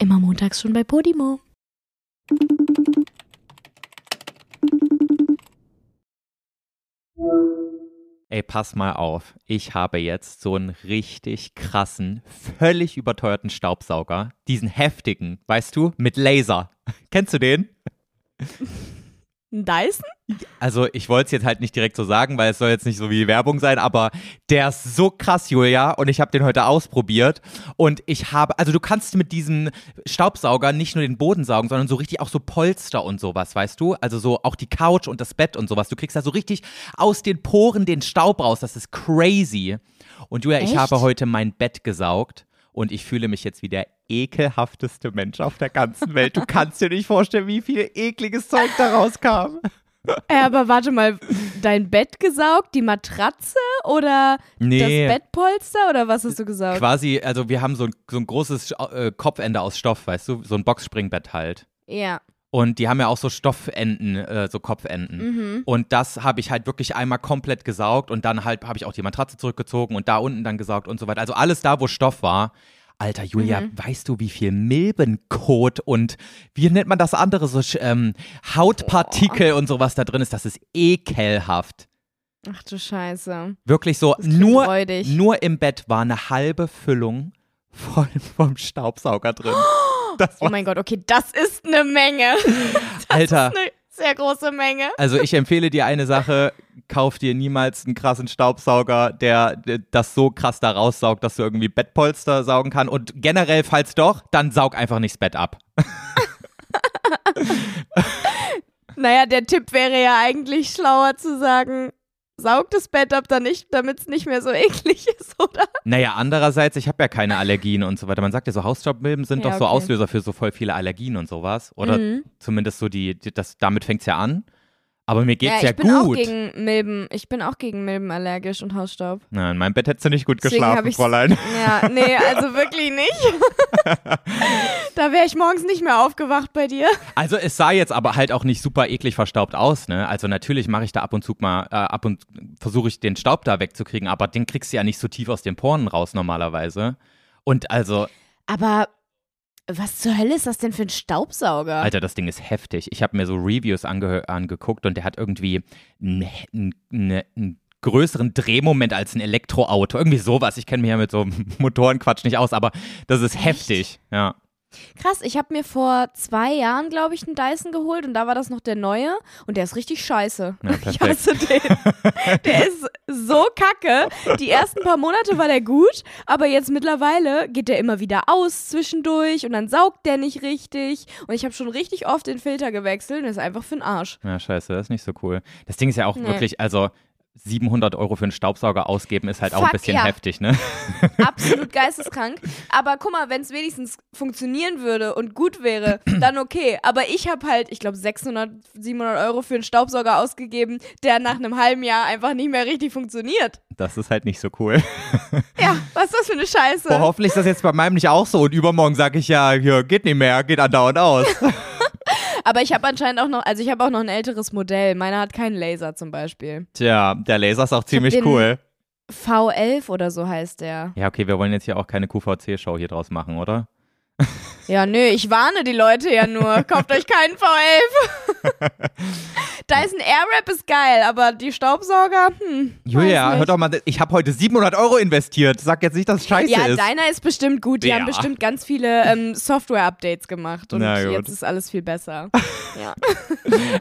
Immer montags schon bei Podimo. Ey, pass mal auf. Ich habe jetzt so einen richtig krassen, völlig überteuerten Staubsauger. Diesen heftigen, weißt du, mit Laser. Kennst du den? Ein Dyson? Also, ich wollte es jetzt halt nicht direkt so sagen, weil es soll jetzt nicht so wie Werbung sein, aber der ist so krass, Julia, und ich habe den heute ausprobiert. Und ich habe, also du kannst mit diesem Staubsauger nicht nur den Boden saugen, sondern so richtig auch so Polster und sowas, weißt du? Also so auch die Couch und das Bett und sowas. Du kriegst da so richtig aus den Poren den Staub raus. Das ist crazy. Und Julia, ich Echt? habe heute mein Bett gesaugt und ich fühle mich jetzt wie der ekelhafteste Mensch auf der ganzen Welt. Du kannst dir nicht vorstellen, wie viel ekliges Zeug da rauskam. Äh, aber warte mal, dein Bett gesaugt, die Matratze oder Nee. das Bettpolster oder was hast du gesaugt? Quasi, also wir haben so ein, so ein großes äh, Kopfende aus Stoff, weißt du, so ein Boxspringbett halt. Ja. Und die haben ja auch so Stoffenden, äh, so Kopfenden. Mhm. Und das habe ich halt wirklich einmal komplett gesaugt und dann halt habe ich auch die Matratze zurückgezogen und da unten dann gesaugt und so weiter. Also alles da, wo Stoff war. Alter, Julia, Mhm. weißt du, wie viel Milbenkot und wie nennt man das andere, so ähm, Hautpartikel und sowas da drin ist? Das ist ekelhaft. Ach du Scheiße. Wirklich so, Das nur, räudig. nur im Bett war eine halbe Füllung voll vom Staubsauger drin. Das Oh mein Gott, okay, das ist eine Menge. Alter, Eine sehr große Menge. also ich empfehle dir eine Sache, kauf dir niemals einen krassen Staubsauger, der, der das so krass da raussaugt, dass du irgendwie Bettpolster saugen kann. Und generell, falls doch, dann saug einfach nicht das Bett ab. Naja, der Tipp wäre ja eigentlich schlauer zu sagen, saug das Bett ab, dann nicht, damit es nicht mehr so eklig ist, oder? Naja, andererseits, ich habe ja keine Allergien und so weiter. Man sagt ja so, Hausstaubmilben sind Ja, doch so okay. Auslöser für so voll viele Allergien und sowas. Oder Mhm. zumindest so die, die das, damit fängt's ja an. Aber mir geht's ja, ja, ich auch gut. gegen Milben. Ich bin auch gegen Milben allergisch und Hausstaub. Na, in meinem Bett hättest du nicht gut Deswegen geschlafen, Fräulein. Ja, nee, also wirklich nicht. da wäre ich morgens nicht mehr aufgewacht bei dir. Also es sah jetzt aber halt auch nicht super eklig verstaubt aus, ne? Also natürlich mache ich da ab und zu mal, äh, ab und versuche ich den Staub da wegzukriegen, aber den kriegst du ja nicht so tief aus den Poren raus normalerweise. Und also, Aber was zur Hölle ist das denn für ein Staubsauger? Alter, das Ding ist heftig. Ich habe mir so Reviews ange angeguckt und der hat irgendwie einen einen größeren Drehmoment als ein Elektroauto. Irgendwie sowas. Ich kenne mich ja mit so Motorenquatsch nicht aus, aber das ist heftig. Ja. Krass, ich habe mir vor zwei Jahren, glaube ich, einen Dyson geholt und da war das noch der neue und der ist richtig scheiße. Ja, ich hasse den. Der ist so kacke. Die ersten paar Monate war der gut, aber jetzt mittlerweile geht der immer wieder aus zwischendurch und dann saugt der nicht richtig. Und ich habe schon richtig oft den Filter gewechselt und das ist einfach für den Arsch. Ja, scheiße, das ist nicht so cool. Das Ding ist ja auch Nee. wirklich, also 700 Euro für einen Staubsauger ausgeben ist halt auch ein Fuck, bisschen ja. heftig, ne? Absolut geisteskrank. Aber guck mal, wenn es wenigstens funktionieren würde und gut wäre, dann okay. Aber ich habe halt, ich glaube, 600, 700 Euro für einen Staubsauger ausgegeben, der nach einem halben Jahr einfach nicht mehr richtig funktioniert. Das ist halt nicht so cool. Ja, was ist das für eine Scheiße? Boah, hoffentlich ist das jetzt bei meinem nicht auch so und übermorgen sage ich ja, hier geht nicht mehr, geht andauernd aus. Aber ich habe anscheinend auch noch, also ich habe auch noch ein älteres Modell. Meiner hat keinen Laser zum Beispiel. Tja, der Laser ist auch ziemlich cool. V11 oder so heißt der. Ja, okay, wir wollen jetzt hier auch keine QVC-Show hier draus machen, oder? Ja, nö, ich warne die Leute ja nur. Kauft euch keinen V11. Dyson Airwrap ist geil, aber die Staubsauger, hm. Julia, hör doch mal, ich habe heute 700 Euro investiert. Sag jetzt nicht, dass es scheiße Ja, ist. deiner ist bestimmt gut. Die Ja. haben bestimmt ganz viele ähm, Software-Updates gemacht und jetzt ist alles viel besser. ja.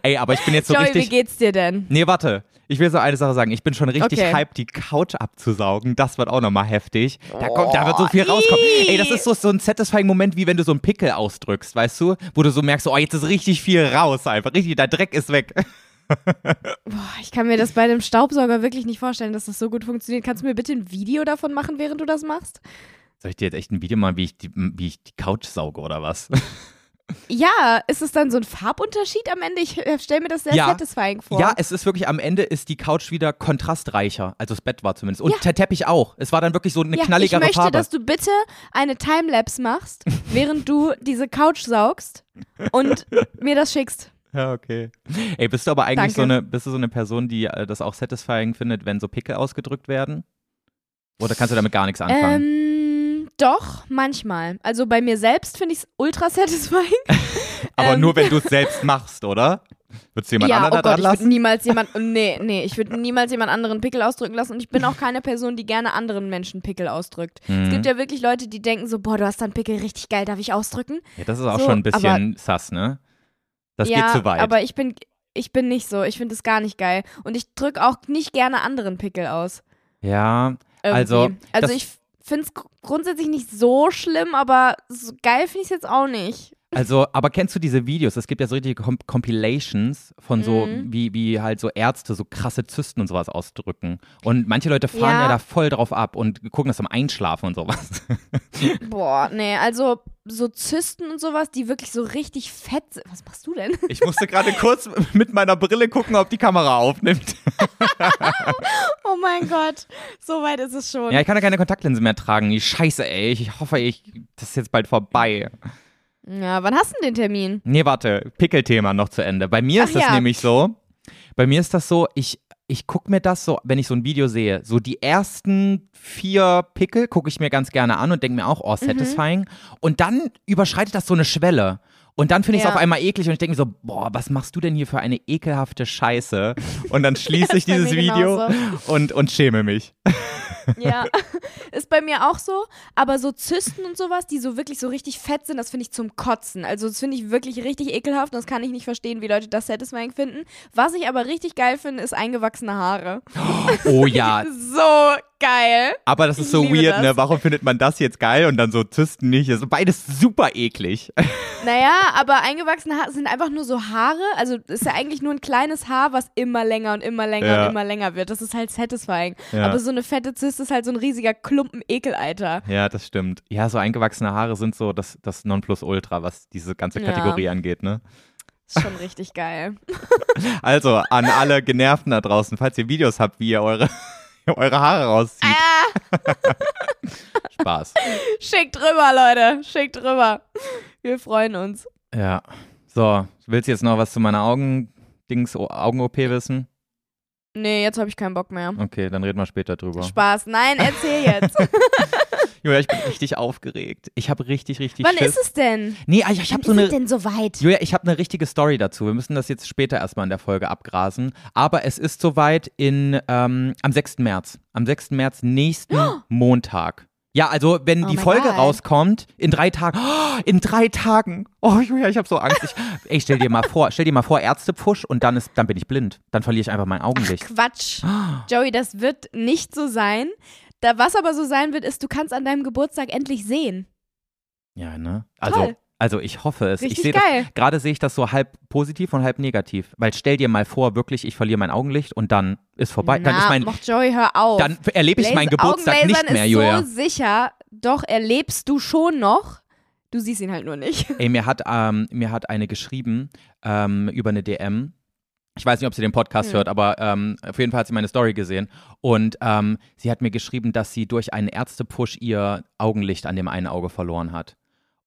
Ey, aber ich bin jetzt so Joey, wie richtig. geht's dir denn? Nee, warte. Ich will so eine Sache sagen. Ich bin schon richtig Okay. hyped, die Couch abzusaugen. Das wird auch nochmal heftig. Da, kommt, da wird so viel rauskommen. Ey, das ist so, so ein satisfying Moment, wie wenn du so einen Pickel ausdrückst, weißt du? Wo du so merkst, oh, jetzt ist richtig viel raus einfach. Richtig, der Dreck ist weg. Boah, ich kann mir das bei dem Staubsauger wirklich nicht vorstellen, dass das so gut funktioniert. Kannst du mir bitte ein Video davon machen, während du das machst? Soll ich dir jetzt echt ein Video machen, wie ich die, wie ich die Couch sauge oder was? Ja, ist es dann so ein Farbunterschied am Ende? Ich stelle mir das sehr Ja. satisfying vor. Ja, es ist wirklich, am Ende ist die Couch wieder kontrastreicher. Also das Bett war zumindest. Und der Teppich auch. Es war dann wirklich so eine Ja, knalligere ich möchte, Farbe. dass du bitte eine Timelapse machst, während du diese Couch saugst und mir das schickst. Ja, okay. Ey, bist du aber eigentlich Danke. so eine, bist du so eine Person, die äh, das auch satisfying findet, wenn so Pickel ausgedrückt werden? Oder kannst du damit gar nichts anfangen? Ähm, Doch, manchmal. Also bei mir selbst finde ich es ultra satisfying. Aber Ähm. nur, wenn du es selbst machst, oder? Würdest du jemand ja, anderen oh da Gott, dran ich würde lassen? niemals jemand, nee, nee, ich würde niemals jemand anderen Pickel ausdrücken lassen und ich bin auch keine Person, die gerne anderen Menschen Pickel ausdrückt. Mhm. Es gibt ja wirklich Leute, die denken so, boah, du hast da einen Pickel, richtig geil, darf ich ausdrücken? Ja, das ist auch So, schon ein bisschen sass, ne? Das ja, geht zu weit. aber ich bin, ich bin nicht so, ich finde es gar nicht geil und ich drücke auch nicht gerne anderen Pickel aus. ja, Irgendwie. Also, also ich finde es grundsätzlich nicht so schlimm, aber so geil finde ich es jetzt auch nicht. Also, aber kennst du diese Videos? Es gibt ja so richtige Com Compilations von so, Mhm. wie, wie halt so Ärzte so krasse Zysten und sowas ausdrücken. Und manche Leute fahren ja, Ja. da voll drauf ab und gucken das zum Einschlafen und sowas. Boah, nee, also so Zysten und sowas, die wirklich so richtig fett sind. Was machst du denn? Ich musste gerade kurz mit meiner Brille gucken, ob die Kamera aufnimmt. Oh mein Gott, so weit ist es schon. Ja, ich kann ja keine Kontaktlinsen mehr tragen. Die Scheiße, ey. Ich hoffe, ich, das ist jetzt bald vorbei. Ja, wann hast du denn den Termin? Nee, warte, Pickelthema noch zu Ende. Bei mir ist Ach das ja. nämlich so, bei mir ist das so, ich, ich gucke mir das so, wenn ich so ein Video sehe, so die ersten vier Pickel gucke ich mir ganz gerne an und denke mir auch, oh, Mhm. satisfying. Und dann überschreitet das so eine Schwelle. Und dann finde ich es Ja. auf einmal eklig und ich denke mir so, boah, was machst du denn hier für eine ekelhafte Scheiße? Und dann schließe ich dieses Video genauso. und, und schäme mich. Ja, ist bei mir auch so. Aber so Zysten und sowas, die so wirklich so richtig fett sind, das finde ich zum Kotzen. Also das finde ich wirklich richtig ekelhaft und das kann ich nicht verstehen, wie Leute das satisfying finden. Was ich aber richtig geil finde, ist eingewachsene Haare. Oh ja, So geil. aber das ist so weird, das. ne? Warum findet man das jetzt geil und dann so Zysten nicht? Ist beides super eklig. Naja, aber eingewachsene Haare sind einfach nur so Haare. Also ist ja eigentlich nur ein kleines Haar, was immer länger und immer länger Ja. und immer länger wird. Das ist halt satisfying. Ja. Aber so eine fette Zyste ist halt so ein riesiger Klumpen Ekelalter. Ja, das stimmt. Ja, so eingewachsene Haare sind so das, das Nonplusultra, was diese ganze Ja. Kategorie angeht, ne? Ist schon richtig geil. Also, an alle Genervten da draußen, falls ihr Videos habt, wie ihr eure, eure Haare rauszieht. Ah, Spaß. schickt rüber, Leute. Schickt rüber. Wir freuen uns. Ja. So, willst du jetzt noch was zu meiner Augen-Dings, Augen-OP wissen? Nee, jetzt habe ich keinen Bock mehr. Okay, dann reden wir später drüber. Spaß. Nein, erzähl jetzt. Julia, ich bin richtig aufgeregt. Ich habe richtig, richtig Wann Schiss. ist es denn? Nee, ich, ich habe so eine ist es denn soweit? Julia, ich habe eine richtige Story dazu. Wir müssen das jetzt später erstmal in der Folge abgrasen. Aber es ist soweit in, ähm, am 6. März. Am 6. März nächsten Montag. Ja, also wenn Oh die Folge God. rauskommt, in drei Tagen. Oh, in drei Tagen. Oh, Julia, ich habe so Angst. Ich, ey, stell dir mal vor, stell dir mal vor, Ärztepfusch und dann ist, dann bin ich blind. Dann verliere ich einfach mein Augenlicht. Quatsch. Joey, das wird nicht so sein. Da, was aber so sein wird, ist, du kannst an deinem Geburtstag endlich sehen. Ja, ne? Also, Toll. also ich hoffe es. ich Richtig sehe das, geil. gerade sehe ich das so halb positiv und halb negativ. Weil stell dir mal vor, wirklich, ich verliere mein Augenlicht und dann ist vorbei. dann Na, ist mein, moch Joey, hör auf. dann erlebe ich meinen Laser- Geburtstag nicht mehr, ist Julia. so sicher. Doch, erlebst du schon noch. Du siehst ihn halt nur nicht. Ey, mir hat, ähm, mir hat eine geschrieben ähm, über eine DM. Ich weiß nicht, ob sie den Podcast Hm. hört, aber ähm, auf jeden Fall hat sie meine Story gesehen. Und ähm, sie hat mir geschrieben, dass sie durch einen Ärztepush ihr Augenlicht an dem einen Auge verloren hat.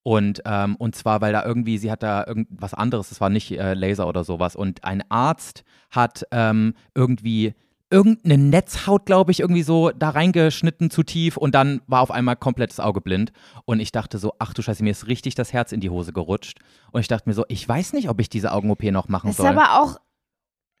Und, ähm, und zwar, weil da irgendwie, sie hat da irgendwas anderes, das war nicht äh, Laser oder sowas. Und ein Arzt hat ähm, irgendwie irgendeine Netzhaut, glaube ich, irgendwie so da reingeschnitten zu tief und dann war auf einmal komplett das Auge blind. Und ich dachte so, ach du Scheiße, mir ist richtig das Herz in die Hose gerutscht. Und ich dachte mir so, ich weiß nicht, ob ich diese Augen-OP noch machen Das ist soll. aber auch,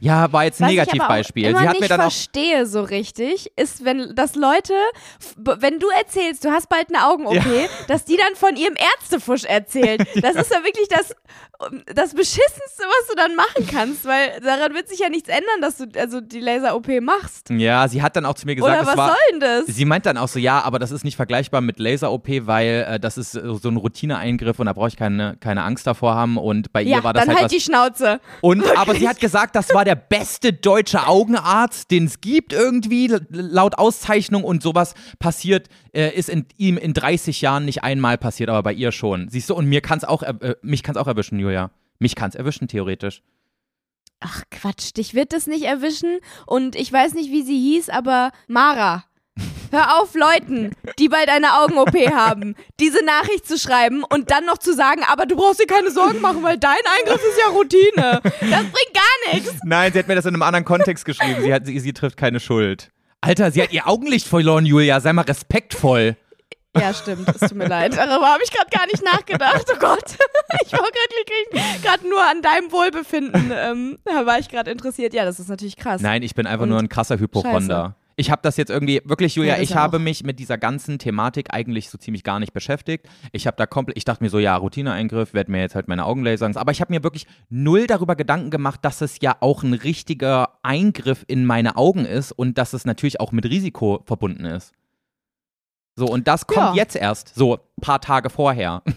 ja, war jetzt ein was ich aber Negativbeispiel. auch immer nicht verstehe so richtig, ist, wenn das Leute, wenn du erzählst, du hast bald eine Augen-OP, dass die dann von ihrem Ärztefusch erzählen. Das ist ja wirklich das, das Beschissenste, was du dann machen kannst, weil daran wird sich ja nichts ändern, dass du also die Laser-OP machst. Ja, sie hat dann auch zu mir gesagt, Oder was war. soll denn das? Sie meint dann auch so, ja, aber das ist nicht vergleichbar mit Laser-OP, weil äh, das ist äh, so ein Routineeingriff und da brauche ich keine, keine Angst davor haben. Und bei ja, ihr war das dann halt halt was die Schnauze. Und aber sie hat gesagt, das war der beste deutsche Augenarzt, den es gibt irgendwie laut Auszeichnung und sowas passiert äh, ist in ihm in 30 Jahren nicht einmal passiert, aber bei ihr schon. Siehst du und mir kann's auch äh, mich kann's auch erwischen, Julia. Mich kann's erwischen theoretisch. Ach Quatsch, dich wird das nicht erwischen und ich weiß nicht, wie sie hieß, aber Mara. Hör auf, Leuten, die bald eine Augen-OP haben, diese Nachricht zu schreiben und dann noch zu sagen, aber du brauchst dir keine Sorgen machen, weil dein Eingriff ist ja Routine. Das bringt gar nichts. Nein, sie hat mir das in einem anderen Kontext geschrieben. Sie hat sie, sie trifft keine Schuld. Alter, sie hat ihr Augenlicht verloren, Julia. Sei mal respektvoll. Ja, stimmt. Es tut mir leid. Darüber habe ich gerade gar nicht nachgedacht. Oh Gott. Ich war gerade nur an deinem Wohlbefinden. Ähm, da war ich gerade interessiert. Ja, das ist natürlich krass. Nein, ich bin einfach Und nur ein krasser Hypochonder. Ich habe das jetzt irgendwie, wirklich, Julia, ja, ich habe mich mit dieser ganzen Thematik eigentlich so ziemlich gar nicht beschäftigt. Ich habe da komplett, ich dachte mir so, ja, Routineeingriff, werde mir jetzt halt meine Augen lasern. Aber ich habe mir wirklich null darüber Gedanken gemacht, dass es ja auch ein richtiger Eingriff in meine Augen ist und dass es natürlich auch mit Risiko verbunden ist. So, und das kommt ja. jetzt erst, so ein paar Tage vorher.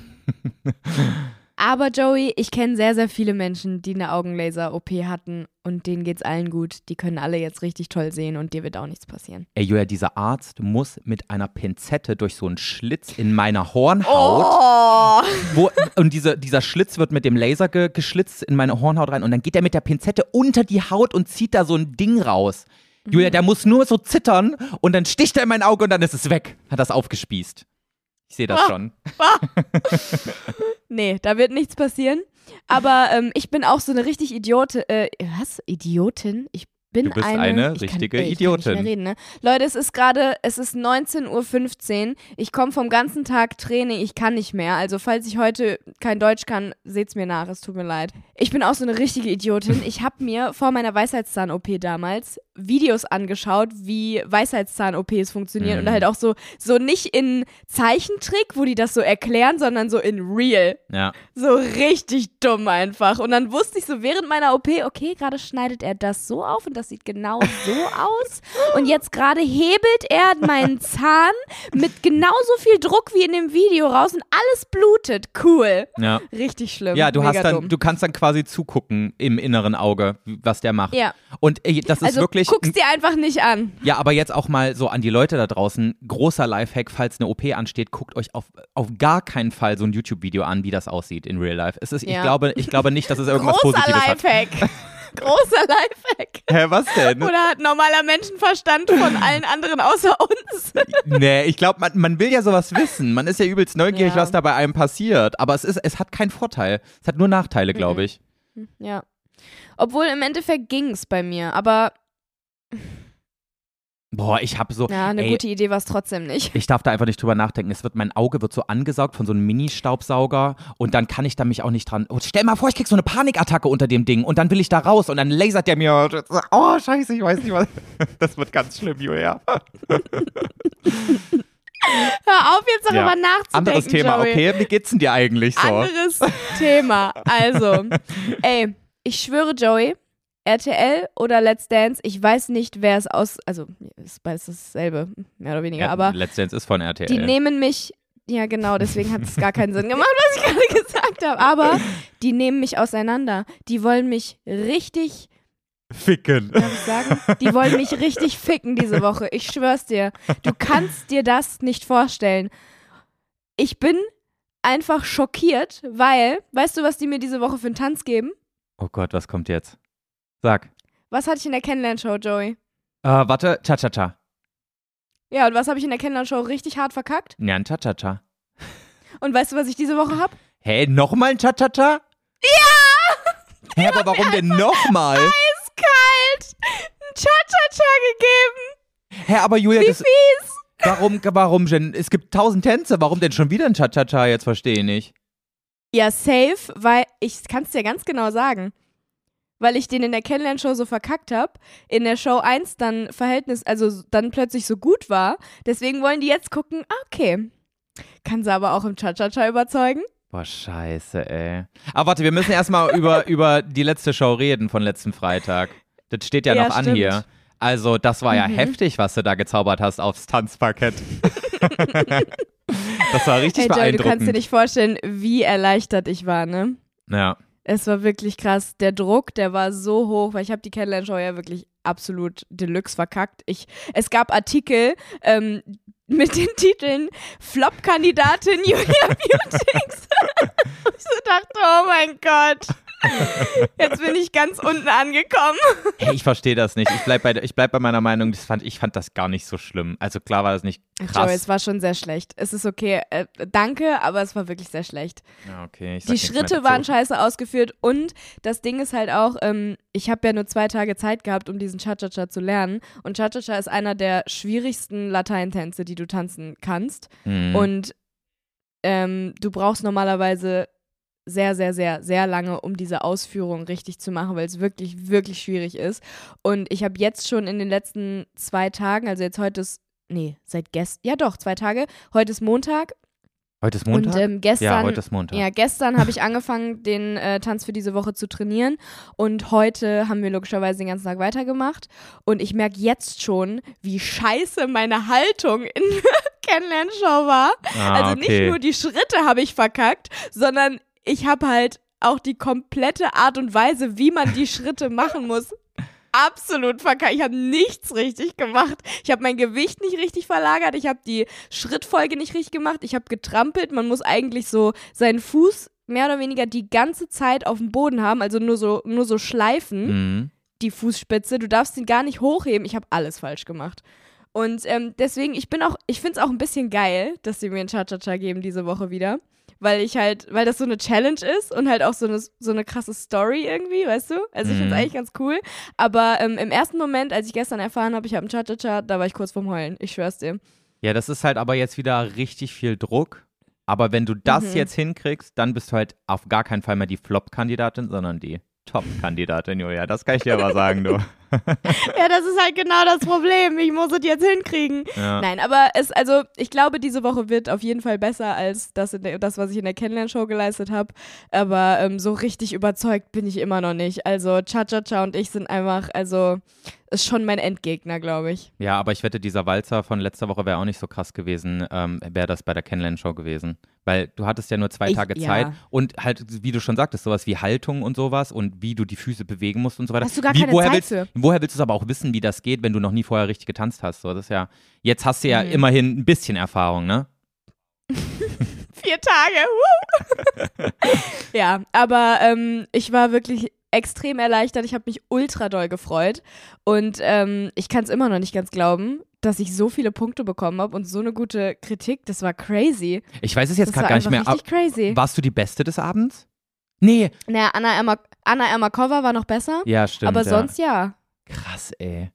Aber Joey, ich kenne sehr, sehr viele Menschen, die eine Augenlaser-OP hatten und denen geht's allen gut. Die können alle jetzt richtig toll sehen und dir wird auch nichts passieren. Ey, Julia, dieser Arzt muss mit einer Pinzette durch so einen Schlitz in meiner Hornhaut. Oh. Wo, und diese, dieser Schlitz wird mit dem Laser ge, geschlitzt in meine Hornhaut rein und dann geht er mit der Pinzette unter die Haut und zieht da so ein Ding raus. Julia, mhm. der muss nur so zittern und dann sticht er in mein Auge und dann ist es weg. Hat das aufgespießt. Ich sehe das ah, schon. Ah. nee, da wird nichts passieren. Aber ähm, ich bin auch so eine richtig Idiote. Äh, was? Idiotin? Ich bin du bist eine, eine richtige kann, ey, Idiotin. Reden, ne? Leute, es ist gerade, es ist 19.15 Uhr. Ich komme vom ganzen Tag Training, ich kann nicht mehr. Also, falls ich heute kein Deutsch kann, seht's mir nach, es tut mir leid. Ich bin auch so eine richtige Idiotin. Ich habe mir vor meiner Weisheitszahn-OP damals Videos angeschaut, wie Weisheitszahn-OPs funktionieren mhm. und halt auch so, so nicht in Zeichentrick, wo die das so erklären, sondern so in real. Ja. So richtig dumm einfach. Und dann wusste ich so während meiner OP, okay, gerade schneidet er das so auf und das sieht genau so aus. Und jetzt gerade hebelt er meinen Zahn mit genauso viel Druck wie in dem Video raus und alles blutet. Cool. Ja. Richtig schlimm. Ja, du Mega hast dann, dumm. du kannst dann quasi zugucken im inneren Auge, was der macht. Ja. Und ey, das ist also, wirklich guck's dir einfach nicht an. Ja, aber jetzt auch mal so an die Leute da draußen. Großer Lifehack, falls eine OP ansteht, guckt euch auf, auf gar keinen Fall so ein YouTube-Video an, wie das aussieht in Real Life. Es ist, ja. ich, glaube, ich glaube nicht, dass es irgendwas Großer Positives Lifehack. hat. Großer Lifehack. Hä, was denn? Oder hat normaler Menschenverstand von allen anderen außer uns? nee, ich glaube, man, man will ja sowas wissen. Man ist ja übelst neugierig, Ja. was da bei einem passiert. Aber es, ist, es hat keinen Vorteil. Es hat nur Nachteile, glaube ich. Ja. Obwohl im Endeffekt ging's bei mir, aber Boah, ich habe so. ja, eine ey, gute Idee war es trotzdem nicht. Ich darf da einfach nicht drüber nachdenken. Es wird, mein Auge wird so angesaugt von so einem Mini-Staubsauger und dann kann ich da mich auch nicht dran. Oh, stell mal vor, ich krieg so eine Panikattacke unter dem Ding und dann will ich da raus und dann lasert der mir. Oh, scheiße, ich weiß nicht was. Das wird ganz schlimm, Julia. Hör auf, jetzt darüber Ja. nachzudenken. Anderes Thema, Joey. okay? Wie geht's denn dir eigentlich so? Anderes Thema. Also, ey, ich schwöre, Joey, RTL oder Let's Dance, ich weiß nicht, wer es aus. Also, ist beides dasselbe, mehr oder weniger, Ja, aber Let's Dance ist von RTL. die nehmen mich. Ja, genau, deswegen hat es gar keinen Sinn gemacht, was ich gerade gesagt habe. Aber die nehmen mich auseinander. Die wollen mich richtig Ficken. darf ich sagen? Die wollen mich richtig ficken diese Woche. Ich schwör's dir. Du kannst dir das nicht vorstellen. Ich bin einfach schockiert, weil, weißt du, was die mir diese Woche für einen Tanz geben? Oh Gott, was kommt jetzt? Sag. Was hatte ich in der Kennenlernshow, Joey? Äh, warte, Cha-Cha-Cha. Ja, und was habe ich in der Kennenlernshow richtig hart verkackt? Ja, ein Cha-Cha-Cha. Und weißt du, was ich diese Woche hab? Hä, nochmal ein Cha-Cha-Cha? Ja! Hä, aber warum denn nochmal? Eiskalt! Ein Cha-Cha-Cha gegeben! Hä, aber Julia, Wie das, fies! warum, warum denn? Es gibt tausend Tänze, warum denn schon wieder ein Cha-Cha-Cha? Jetzt verstehe ich nicht. Ja, safe, weil ich kann es dir ganz genau sagen. Weil ich den in der Kennenlernshow so verkackt habe, in der Show 1 dann Verhältnis, also dann plötzlich so gut war. Deswegen wollen die jetzt gucken, ah, okay. Kann sie aber auch im Cha-Cha-Cha überzeugen? Boah, scheiße, ey. Aber warte, wir müssen erstmal über, über die letzte Show reden von letzten Freitag. Das steht ja, Ja, noch an stimmt. hier. Also, das war ja Mhm. heftig, was du da gezaubert hast aufs Tanzparkett. das war richtig Hey Joy, du beeindruckend. kannst dir nicht vorstellen, wie erleichtert ich war, ne? ja. Es war wirklich krass. Der Druck, der war so hoch, weil ich habe die Kennenlernshow ja wirklich absolut deluxe verkackt. Ich, es gab Artikel ähm, mit den Titeln Flop-Kandidatin Julia Beautix. ich so dachte, oh mein Gott. Jetzt bin ich ganz unten angekommen. Hey, ich verstehe das nicht. Ich bleibe bei, ich bleib bei meiner Meinung. Das fand, ich fand das gar nicht so schlimm. Also klar war das nicht krass. Joey, es war schon sehr schlecht. Es ist okay. Äh, danke, aber es war wirklich sehr schlecht. Ja, okay. Die Schritte waren scheiße ausgeführt und das Ding ist halt auch, ähm, ich habe ja nur zwei Tage Zeit gehabt, um diesen Cha-Cha-Cha zu lernen. Und Cha-Cha-Cha ist einer der schwierigsten Lateintänze, die du tanzen kannst. Mhm. Und ähm, du brauchst normalerweise sehr, sehr, sehr, sehr lange, um diese Ausführung richtig zu machen, weil es wirklich, wirklich schwierig ist. Und ich habe jetzt schon in den letzten zwei Tagen, also jetzt heute ist, nee, seit gestern, ja doch, zwei Tage, heute ist Montag Heute ist Montag? und ähm, gestern, ja, heute ist Montag. ja, gestern habe ich angefangen, den äh, Tanz für diese Woche zu trainieren und heute haben wir logischerweise den ganzen Tag weitergemacht und ich merke jetzt schon, wie scheiße meine Haltung in Kennenlernshow war. Ah, also nicht okay. nur die Schritte habe ich verkackt, sondern ich habe halt auch die komplette Art und Weise, wie man die Schritte machen muss, absolut verkackt. Ich habe nichts richtig gemacht. Ich habe mein Gewicht nicht richtig verlagert. Ich habe die Schrittfolge nicht richtig gemacht. Ich habe getrampelt. Man muss eigentlich so seinen Fuß mehr oder weniger die ganze Zeit auf dem Boden haben, also nur so, nur so schleifen, Mhm. die Fußspitze. Du darfst ihn gar nicht hochheben. Ich habe alles falsch gemacht. Und ähm, deswegen, ich bin auch, ich finde es auch ein bisschen geil, dass sie mir einen Cha-Cha-Cha geben diese Woche wieder. Weil ich halt, weil das so eine Challenge ist und halt auch so eine, so eine krasse Story irgendwie, weißt du? Also ich finde es Mhm. eigentlich ganz cool. Aber ähm, im ersten Moment, als ich gestern erfahren habe, ich habe einen Cha-Cha-Cha, da war ich kurz vorm Heulen. Ich schwör's dir. Ja, das ist halt aber jetzt wieder richtig viel Druck. Aber wenn du das Mhm. jetzt hinkriegst, dann bist du halt auf gar keinen Fall mehr die Flop-Kandidatin, sondern die Top-Kandidatin, Julia. Das kann ich dir aber sagen, du. Ja, das ist halt genau das Problem. Ich muss es jetzt hinkriegen. Ja. Nein, aber es, also ich glaube, diese Woche wird auf jeden Fall besser als das, in der, das was ich in der Kennenlernshow geleistet habe. Aber ähm, so richtig überzeugt bin ich immer noch nicht. Also Cha-Cha-Cha und ich sind einfach, also ist schon mein Endgegner, glaube ich. Ja, aber ich wette, dieser Walzer von letzter Woche wäre auch nicht so krass gewesen, ähm, wäre das bei der Kennenlernshow gewesen. Weil du hattest ja nur zwei Ich- Tage ja. Zeit und halt, wie du schon sagtest, sowas wie Haltung und sowas und wie du die Füße bewegen musst und so weiter. Hast du gar wie, keine Zeit willst, für. Woher willst du es aber auch wissen, wie das geht, wenn du noch nie vorher richtig getanzt hast? So, das ist ja, jetzt hast du ja Mhm. immerhin ein bisschen Erfahrung, ne? Vier Tage. Ja, aber ähm, ich war wirklich extrem erleichtert. Ich habe mich ultra doll gefreut. Und ähm, ich kann es immer noch nicht ganz glauben, dass ich so viele Punkte bekommen habe und so eine gute Kritik. Das war crazy. Ich weiß es jetzt gerade gar nicht mehr. richtig crazy. Warst du die Beste des Abends? Nee. Naja, Anna, Erma Anna Ermakova war noch besser. Ja, stimmt. aber ja. sonst ja. Krass, ey.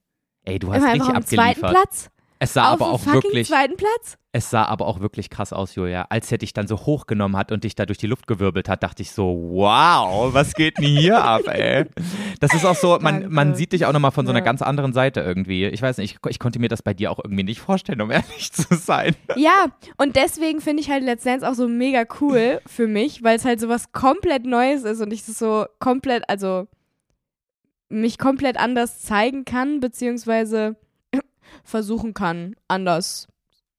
Ey, du hast Immer richtig am zweiten abgeliefert. Platz. Es sah Auf aber auch wirklich, zweiten Platz. es sah aber auch wirklich krass aus, Julia. Als er dich dann so hochgenommen hat und dich da durch die Luft gewirbelt hat, dachte ich so, wow, was geht denn hier ab, ey? Das ist auch so, man, Danke. man sieht dich auch nochmal von so einer Ja. ganz anderen Seite irgendwie. Ich weiß nicht, ich, ich konnte mir das bei dir auch irgendwie nicht vorstellen, um ehrlich zu sein. Ja, und deswegen finde ich halt Let's Dance auch so mega cool für mich, weil es halt so was komplett Neues ist und ich das so komplett, also mich komplett anders zeigen kann, beziehungsweise versuchen kann, anders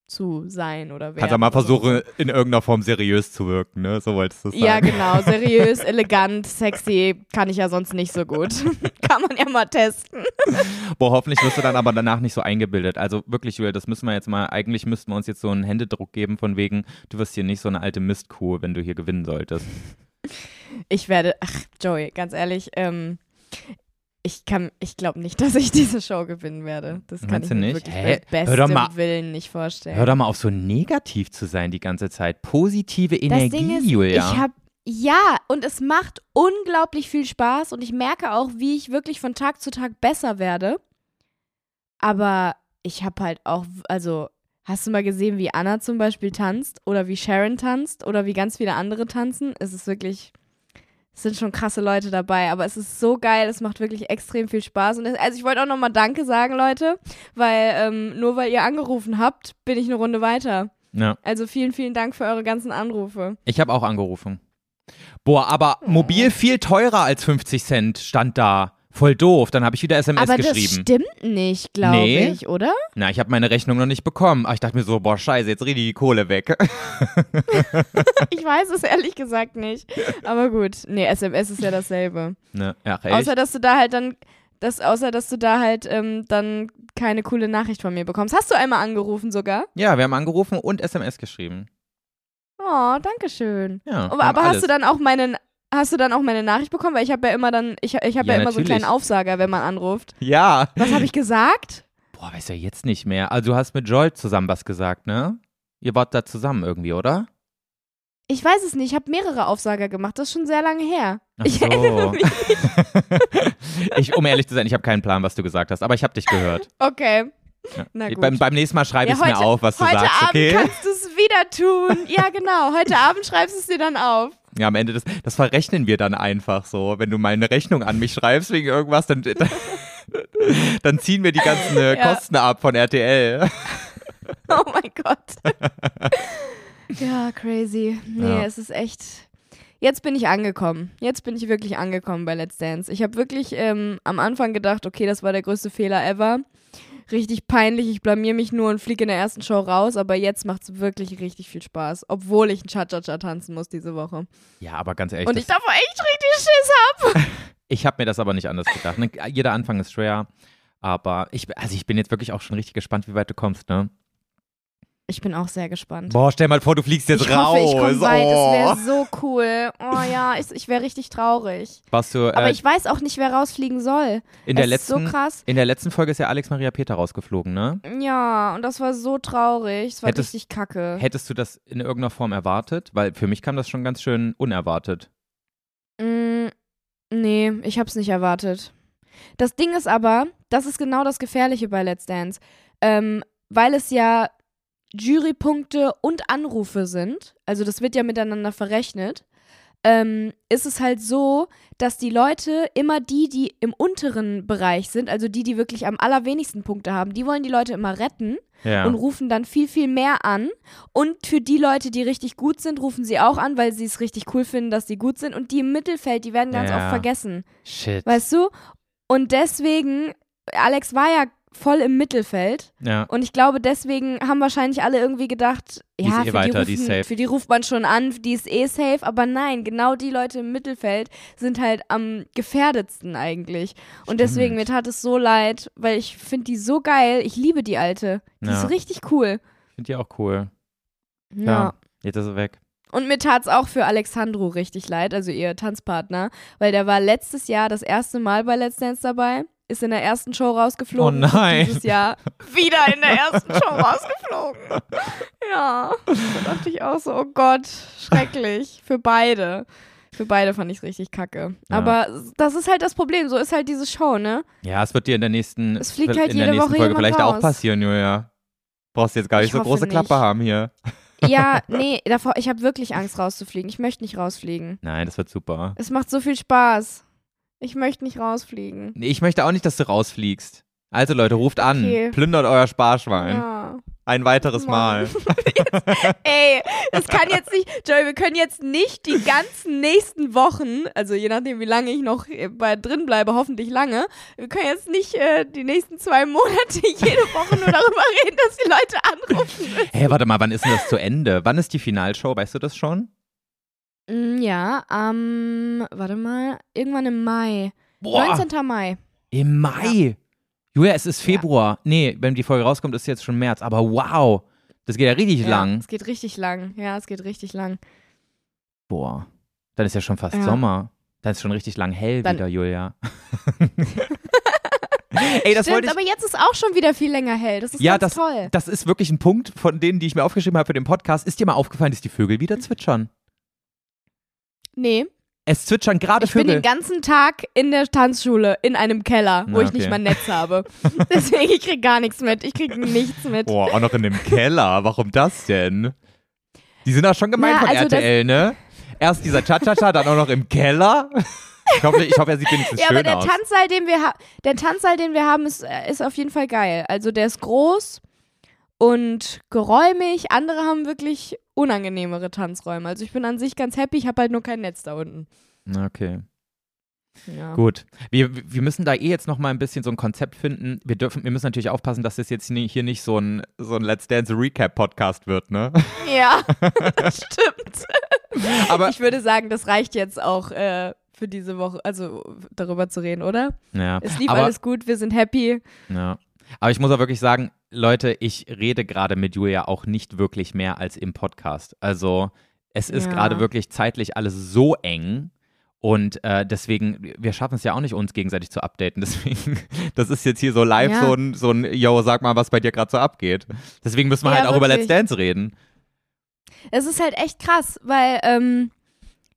zu sein oder werden. Kannst ja mal versuchen, in irgendeiner Form seriös zu wirken, ne? So wolltest du sagen. Ja, genau. Seriös, elegant, sexy kann ich ja sonst nicht so gut. kann man ja mal testen. Boah, hoffentlich wirst du dann aber danach nicht so eingebildet. Also wirklich, Julia, das müssen wir jetzt mal, eigentlich müssten wir uns jetzt so einen Händedruck geben von wegen, du wirst hier nicht so eine alte Mistkuh, wenn du hier gewinnen solltest. Ich werde, ach, Joey, ganz ehrlich, ähm, ich kann, ich glaube nicht, dass ich diese Show gewinnen werde. Das kann Meinst ich du mir nicht? wirklich Hä? bei Hör bestem mal- Willen nicht vorstellen. Hör doch mal auf, so negativ zu sein die ganze Zeit. Positive das Energie, Ding ist, Julia. ich habe ja, und es macht unglaublich viel Spaß und ich merke auch, wie ich wirklich von Tag zu Tag besser werde. Aber ich habe halt auch, also, hast du mal gesehen, wie Anna zum Beispiel tanzt oder wie Sharon tanzt oder wie ganz viele andere tanzen? Es ist wirklich, sind schon krasse Leute dabei, aber es ist so geil, es macht wirklich extrem viel Spaß. Und es, also ich wollte auch nochmal Danke sagen, Leute, weil ähm, nur weil ihr angerufen habt, bin ich eine Runde weiter. ja. Also vielen, vielen Dank für eure ganzen Anrufe. Ich habe auch angerufen. Boah, aber mobil viel teurer als 50 Cent stand da. Voll doof. Dann habe ich wieder SMS Aber das geschrieben. stimmt nicht, glaube Nee. ich, oder? Na, ich habe meine Rechnung noch nicht bekommen. Aber ich dachte mir so, boah, scheiße, jetzt rede ich die Kohle weg. Ich weiß es ehrlich gesagt nicht. Aber gut, nee, SMS ist ja dasselbe. ne? Ach, echt? Außer, dass du da halt dann, das, außer, dass du da halt ähm, dann keine coole Nachricht von mir bekommst. Hast du einmal angerufen sogar? ja, wir haben angerufen und SMS geschrieben. Oh, danke schön. Ja, Aber, aber hast du dann auch meinen, hast du dann auch meine Nachricht bekommen? Weil ich habe ja immer dann, ich, ich habe Ja, ja, immer so einen natürlich. kleinen Aufsager, wenn man anruft. Ja. Was habe ich gesagt? Boah, weiß ja jetzt nicht mehr. Also du hast mit Joel zusammen was gesagt, ne? Ihr wart da zusammen irgendwie, oder? Ich weiß es nicht. Ich habe mehrere Aufsager gemacht. Das ist schon sehr lange her. Ach ich so. erinnere mich. ich, um ehrlich zu sein, ich habe keinen Plan, was du gesagt hast, aber ich habe dich gehört. Okay. Ja. Na gut. Beim, beim nächsten Mal schreibe ich es mir heute- auf, was du Heute sagst, Abend okay? kannst du es wieder tun. Ja, genau. Heute Abend schreibst du es dir dann auf. Ja, am Ende des, das verrechnen wir dann einfach so. Wenn du mal eine Rechnung an mich schreibst wegen irgendwas, dann, dann, dann ziehen wir die ganzen äh, Ja. Kosten ab von RTL. Oh mein Gott. ja, crazy. Nee, Ja. es ist echt. Jetzt bin ich angekommen. Jetzt bin ich wirklich angekommen bei Let's Dance. Ich habe wirklich ähm, am Anfang gedacht, okay, das war der größte Fehler ever. Richtig peinlich, ich blamier mich nur und fliege in der ersten Show raus, aber jetzt macht es wirklich richtig viel Spaß, obwohl ich ein Cha-Cha-Cha tanzen muss diese Woche. Ja, aber ganz ehrlich, Und ich davor echt richtig Schiss hab. ich habe mir das aber nicht anders gedacht. Ne? Jeder Anfang ist schwer, aber ich, also ich bin jetzt wirklich auch schon richtig gespannt, wie weit du kommst, ne? Ich bin auch sehr gespannt. Boah, stell mal vor, du fliegst jetzt ich raus. hoffe, ich komme weit, das oh. wäre so cool. Oh ja, ich, ich wäre richtig traurig. Warst du, Aber äh, ich weiß auch nicht, wer rausfliegen soll. in, der es ist so letzten, krass. in der letzten Folge ist ja Alex Maria Peter rausgeflogen, ne? Ja, und das war so traurig. Es war Hättest- richtig kacke. Hättest du das in irgendeiner Form erwartet? Weil für mich kam das schon ganz schön unerwartet. Mm, nee, ich hab's nicht erwartet. Das Ding ist aber, das ist genau das Gefährliche bei Let's Dance. Ähm, weil es ja Jurypunkte und Anrufe sind, also das wird ja miteinander verrechnet, ähm, ist es halt so, dass die Leute immer die, die im unteren Bereich sind, also die, die wirklich am allerwenigsten Punkte haben, die wollen die Leute immer retten Ja. und rufen dann viel, viel mehr an. Und für die Leute, die richtig gut sind, rufen sie auch an, weil sie es richtig cool finden, dass sie gut sind. Und die im Mittelfeld, die werden ganz Ja. oft vergessen. Shit. Weißt du? Und deswegen, Alex war ja voll im Mittelfeld. Ja. Und ich glaube, deswegen haben wahrscheinlich alle irgendwie gedacht, Die ja, eh für, weiter, die die rufen, safe. für die ruft man schon an, die ist eh safe. Aber nein, genau die Leute im Mittelfeld sind halt am gefährdetsten eigentlich. Und deswegen, mir tat es so leid, weil ich finde die so geil. Ich liebe die Alte. Die Ja. ist richtig cool. Finde ich auch cool. Ja. Jetzt ist er weg. Und mir tat es auch für Alexandru richtig leid, also ihr Tanzpartner, weil der war letztes Jahr das erste Mal bei Let's Dance dabei, ist in der ersten Show rausgeflogen. Oh nein. Dieses Jahr wieder in der ersten Show rausgeflogen. Ja, da dachte ich auch so, oh Gott, schrecklich. Für beide. Für beide fand ich es richtig kacke. Ja. Aber das ist halt das Problem, so ist halt diese Show, ne? Ja, es wird dir in der nächsten, Es fliegt halt in der jede nächsten Woche Folge vielleicht auch raus. passieren, Julia. Brauchst jetzt gar nicht Ich so große nicht. Klappe haben hier. Ja, nee, davor, ich habe wirklich Angst rauszufliegen. Ich möchte nicht rausfliegen. Nein, das wird super. Es macht so viel Spaß. Ich möchte nicht rausfliegen. Nee, Ich möchte auch nicht, dass du rausfliegst. Also Leute, ruft Okay. an. Plündert euer Sparschwein. Ja. Ein weiteres Mann. Mal. Ey, das kann jetzt nicht, Joey, wir können jetzt nicht die ganzen nächsten Wochen, also je nachdem, wie lange ich noch äh, bei drin bleibe, hoffentlich lange, wir können jetzt nicht äh, die nächsten zwei Monate jede Woche nur darüber reden, dass die Leute anrufen müssen. Hey, warte mal, wann ist denn das zu Ende? Wann ist die Finalshow? Weißt du das schon? Mm, Ja, am, warte mal, irgendwann im Mai. Boah, 19. Mai. im Mai. Julia, es ist Februar. Nee, wenn die Folge rauskommt, ist jetzt schon März. Aber wow, das geht ja richtig Ja, lang. Es geht richtig lang. Ja, es geht richtig lang. Boah, dann ist ja schon fast Ja. Sommer. Dann ist schon richtig lang hell Dann- wieder, Julia. Ey, das wollte Stimmt, ich. aber jetzt ist auch schon wieder viel länger hell. Das ist Ja, ganz das, toll. das ist wirklich ein Punkt von denen, die ich mir aufgeschrieben habe für den Podcast. Ist dir mal aufgefallen, dass die Vögel wieder zwitschern? Nee, Es zwitschern gerade ich bin Vögel. den ganzen Tag in der Tanzschule in einem Keller, wo Na, ich nicht okay. mal Netz habe. Deswegen, ich krieg gar nichts mit. Ich krieg nichts mit. Boah, auch noch in dem Keller. Warum das denn? Die sind auch schon gemein Na, von also RTL, ne? Erst dieser Cha-Cha-Cha, dann auch noch im Keller. Ich hoffe, ich hoffe er sieht wenigstens Ja, schön aber der aus. Tanzsaal, den wir, ha der Tanzsaal, den wir haben, ist, äh, ist auf jeden Fall geil. Also der ist groß und geräumig. Andere haben wirklich unangenehmere Tanzräume. Also ich bin an sich ganz happy. Ich habe halt nur kein Netz da unten. Okay, Ja. gut. Wir, wir müssen da eh jetzt noch mal ein bisschen so ein Konzept finden. Wir dürfen, wir müssen natürlich aufpassen, dass das jetzt hier nicht so ein, so ein Let's Dance Recap Podcast wird, ne? Ja, das stimmt. Aber Ich würde sagen, das reicht jetzt auch äh, für diese Woche, also darüber zu reden, oder? ja, Es lief aber, alles gut, wir sind happy. Ja. Aber ich muss auch wirklich sagen, Leute, ich rede gerade mit Julia auch nicht wirklich mehr als im Podcast. Also es ist Ja. gerade wirklich zeitlich alles so eng Und äh, deswegen, wir schaffen es ja auch nicht, uns gegenseitig zu updaten. Deswegen, das ist jetzt hier so live Ja. so ein, so ein, yo, sag mal, was bei dir gerade so abgeht. Deswegen müssen wir Ja, halt auch über Let's wirklich. Dance reden. Es ist halt echt krass, weil ähm,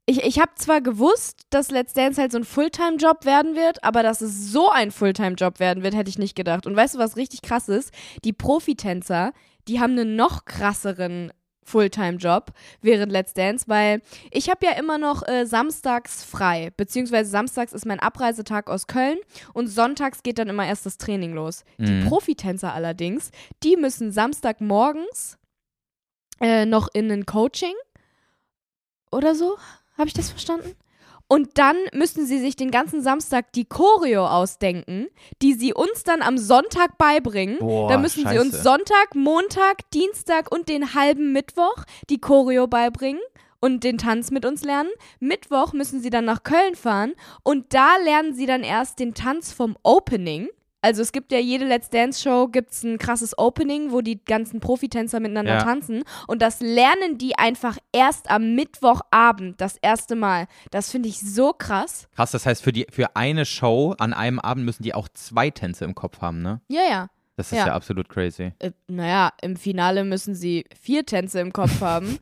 ich, ich habe zwar gewusst, dass Let's Dance halt so ein Fulltime-Job werden wird, aber dass es so ein Fulltime-Job werden wird, hätte ich nicht gedacht. Und weißt du, was richtig krass ist? Die Profitänzer, die haben einen noch krasseren Fulltime-Job während Let's Dance, weil ich habe ja immer noch äh, samstags frei, beziehungsweise samstags ist mein Abreisetag aus Köln und sonntags geht dann immer erst das Training los. Die Mhm. Profitänzer allerdings, die müssen Samstagmorgens äh, noch in ein Coaching oder so. Habe ich das verstanden? Und dann müssen sie sich den ganzen Samstag die Choreo ausdenken, die sie uns dann am Sonntag beibringen. Boah, da müssen sie uns scheiße. Sonntag, Montag, Dienstag und den halben Mittwoch die Choreo beibringen und den Tanz mit uns lernen. Mittwoch müssen sie dann nach Köln fahren und da lernen sie dann erst den Tanz vom Opening. Also es gibt ja jede Let's Dance Show gibt's ein krasses Opening, wo die ganzen Profitänzer miteinander Ja. tanzen und das lernen die einfach erst am Mittwochabend das erste Mal. Das finde ich so krass. Krass, das heißt, für, die, für eine Show an einem Abend müssen die auch zwei Tänze im Kopf haben, ne? Ja, ja. Das ist ja, Ja. absolut crazy. Äh, naja, im Finale müssen sie vier Tänze im Kopf haben,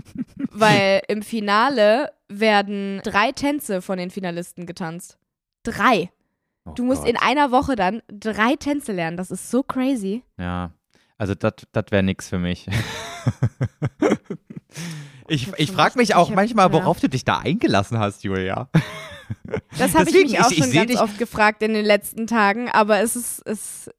weil im Finale werden drei Tänze von den Finalisten getanzt. Drei. Oh Du musst Gott. in einer Woche dann drei Tänze lernen. Das ist so crazy. Ja, also das wäre nix für mich. ich ich frage mich auch ich manchmal, worauf du dich da eingelassen hast, Julia. Das habe ich mich auch ich- ich schon seh ganz dich- oft gefragt in den letzten Tagen, aber es ist, es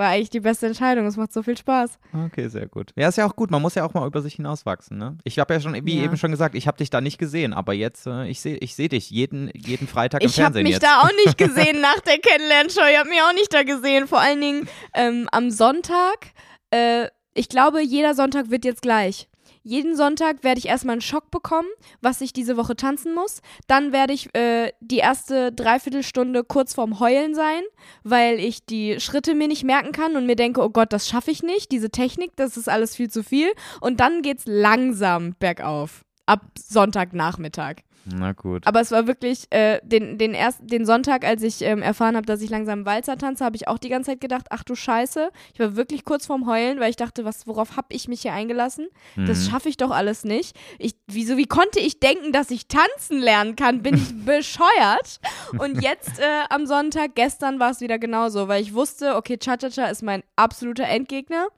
war eigentlich die beste Entscheidung. Es macht so viel Spaß. Okay, sehr gut. Ja, ist ja auch gut. Man muss ja auch mal über sich hinauswachsen, ne? Ich habe ja schon, wie Ja. eben schon gesagt, ich habe dich da nicht gesehen, aber jetzt, äh, ich sehe ich seh dich jeden, jeden Freitag im Ich habe Fernsehen mich jetzt. da auch nicht gesehen nach der Kennenlernshow. Ich habe mich auch nicht da gesehen. Vor allen Dingen ähm, am Sonntag. Äh, ich glaube, jeder Sonntag wird jetzt gleich. Jeden Sonntag werde ich erstmal einen Schock bekommen, was ich diese Woche tanzen muss. Dann werde ich äh, die erste Dreiviertelstunde kurz vorm Heulen sein, weil ich die Schritte mir nicht merken kann und mir denke, oh Gott, das schaffe ich nicht. Diese Technik, das ist alles viel zu viel. Und dann geht's langsam bergauf. Ab Sonntagnachmittag. Na gut. Aber es war wirklich äh, den, den, ersten, den Sonntag, als ich ähm, erfahren habe, dass ich langsam Walzer tanze, habe ich auch die ganze Zeit gedacht, ach du Scheiße. Ich war wirklich kurz vorm Heulen, weil ich dachte, was, worauf habe ich mich hier eingelassen? Das Mhm. schaffe ich doch alles nicht. Ich, wieso, wie konnte ich denken, dass ich tanzen lernen kann? Bin ich bescheuert? Und jetzt äh, am Sonntag, gestern war es wieder genauso, weil ich wusste, okay, Cha-Cha-Cha ist mein absoluter Endgegner,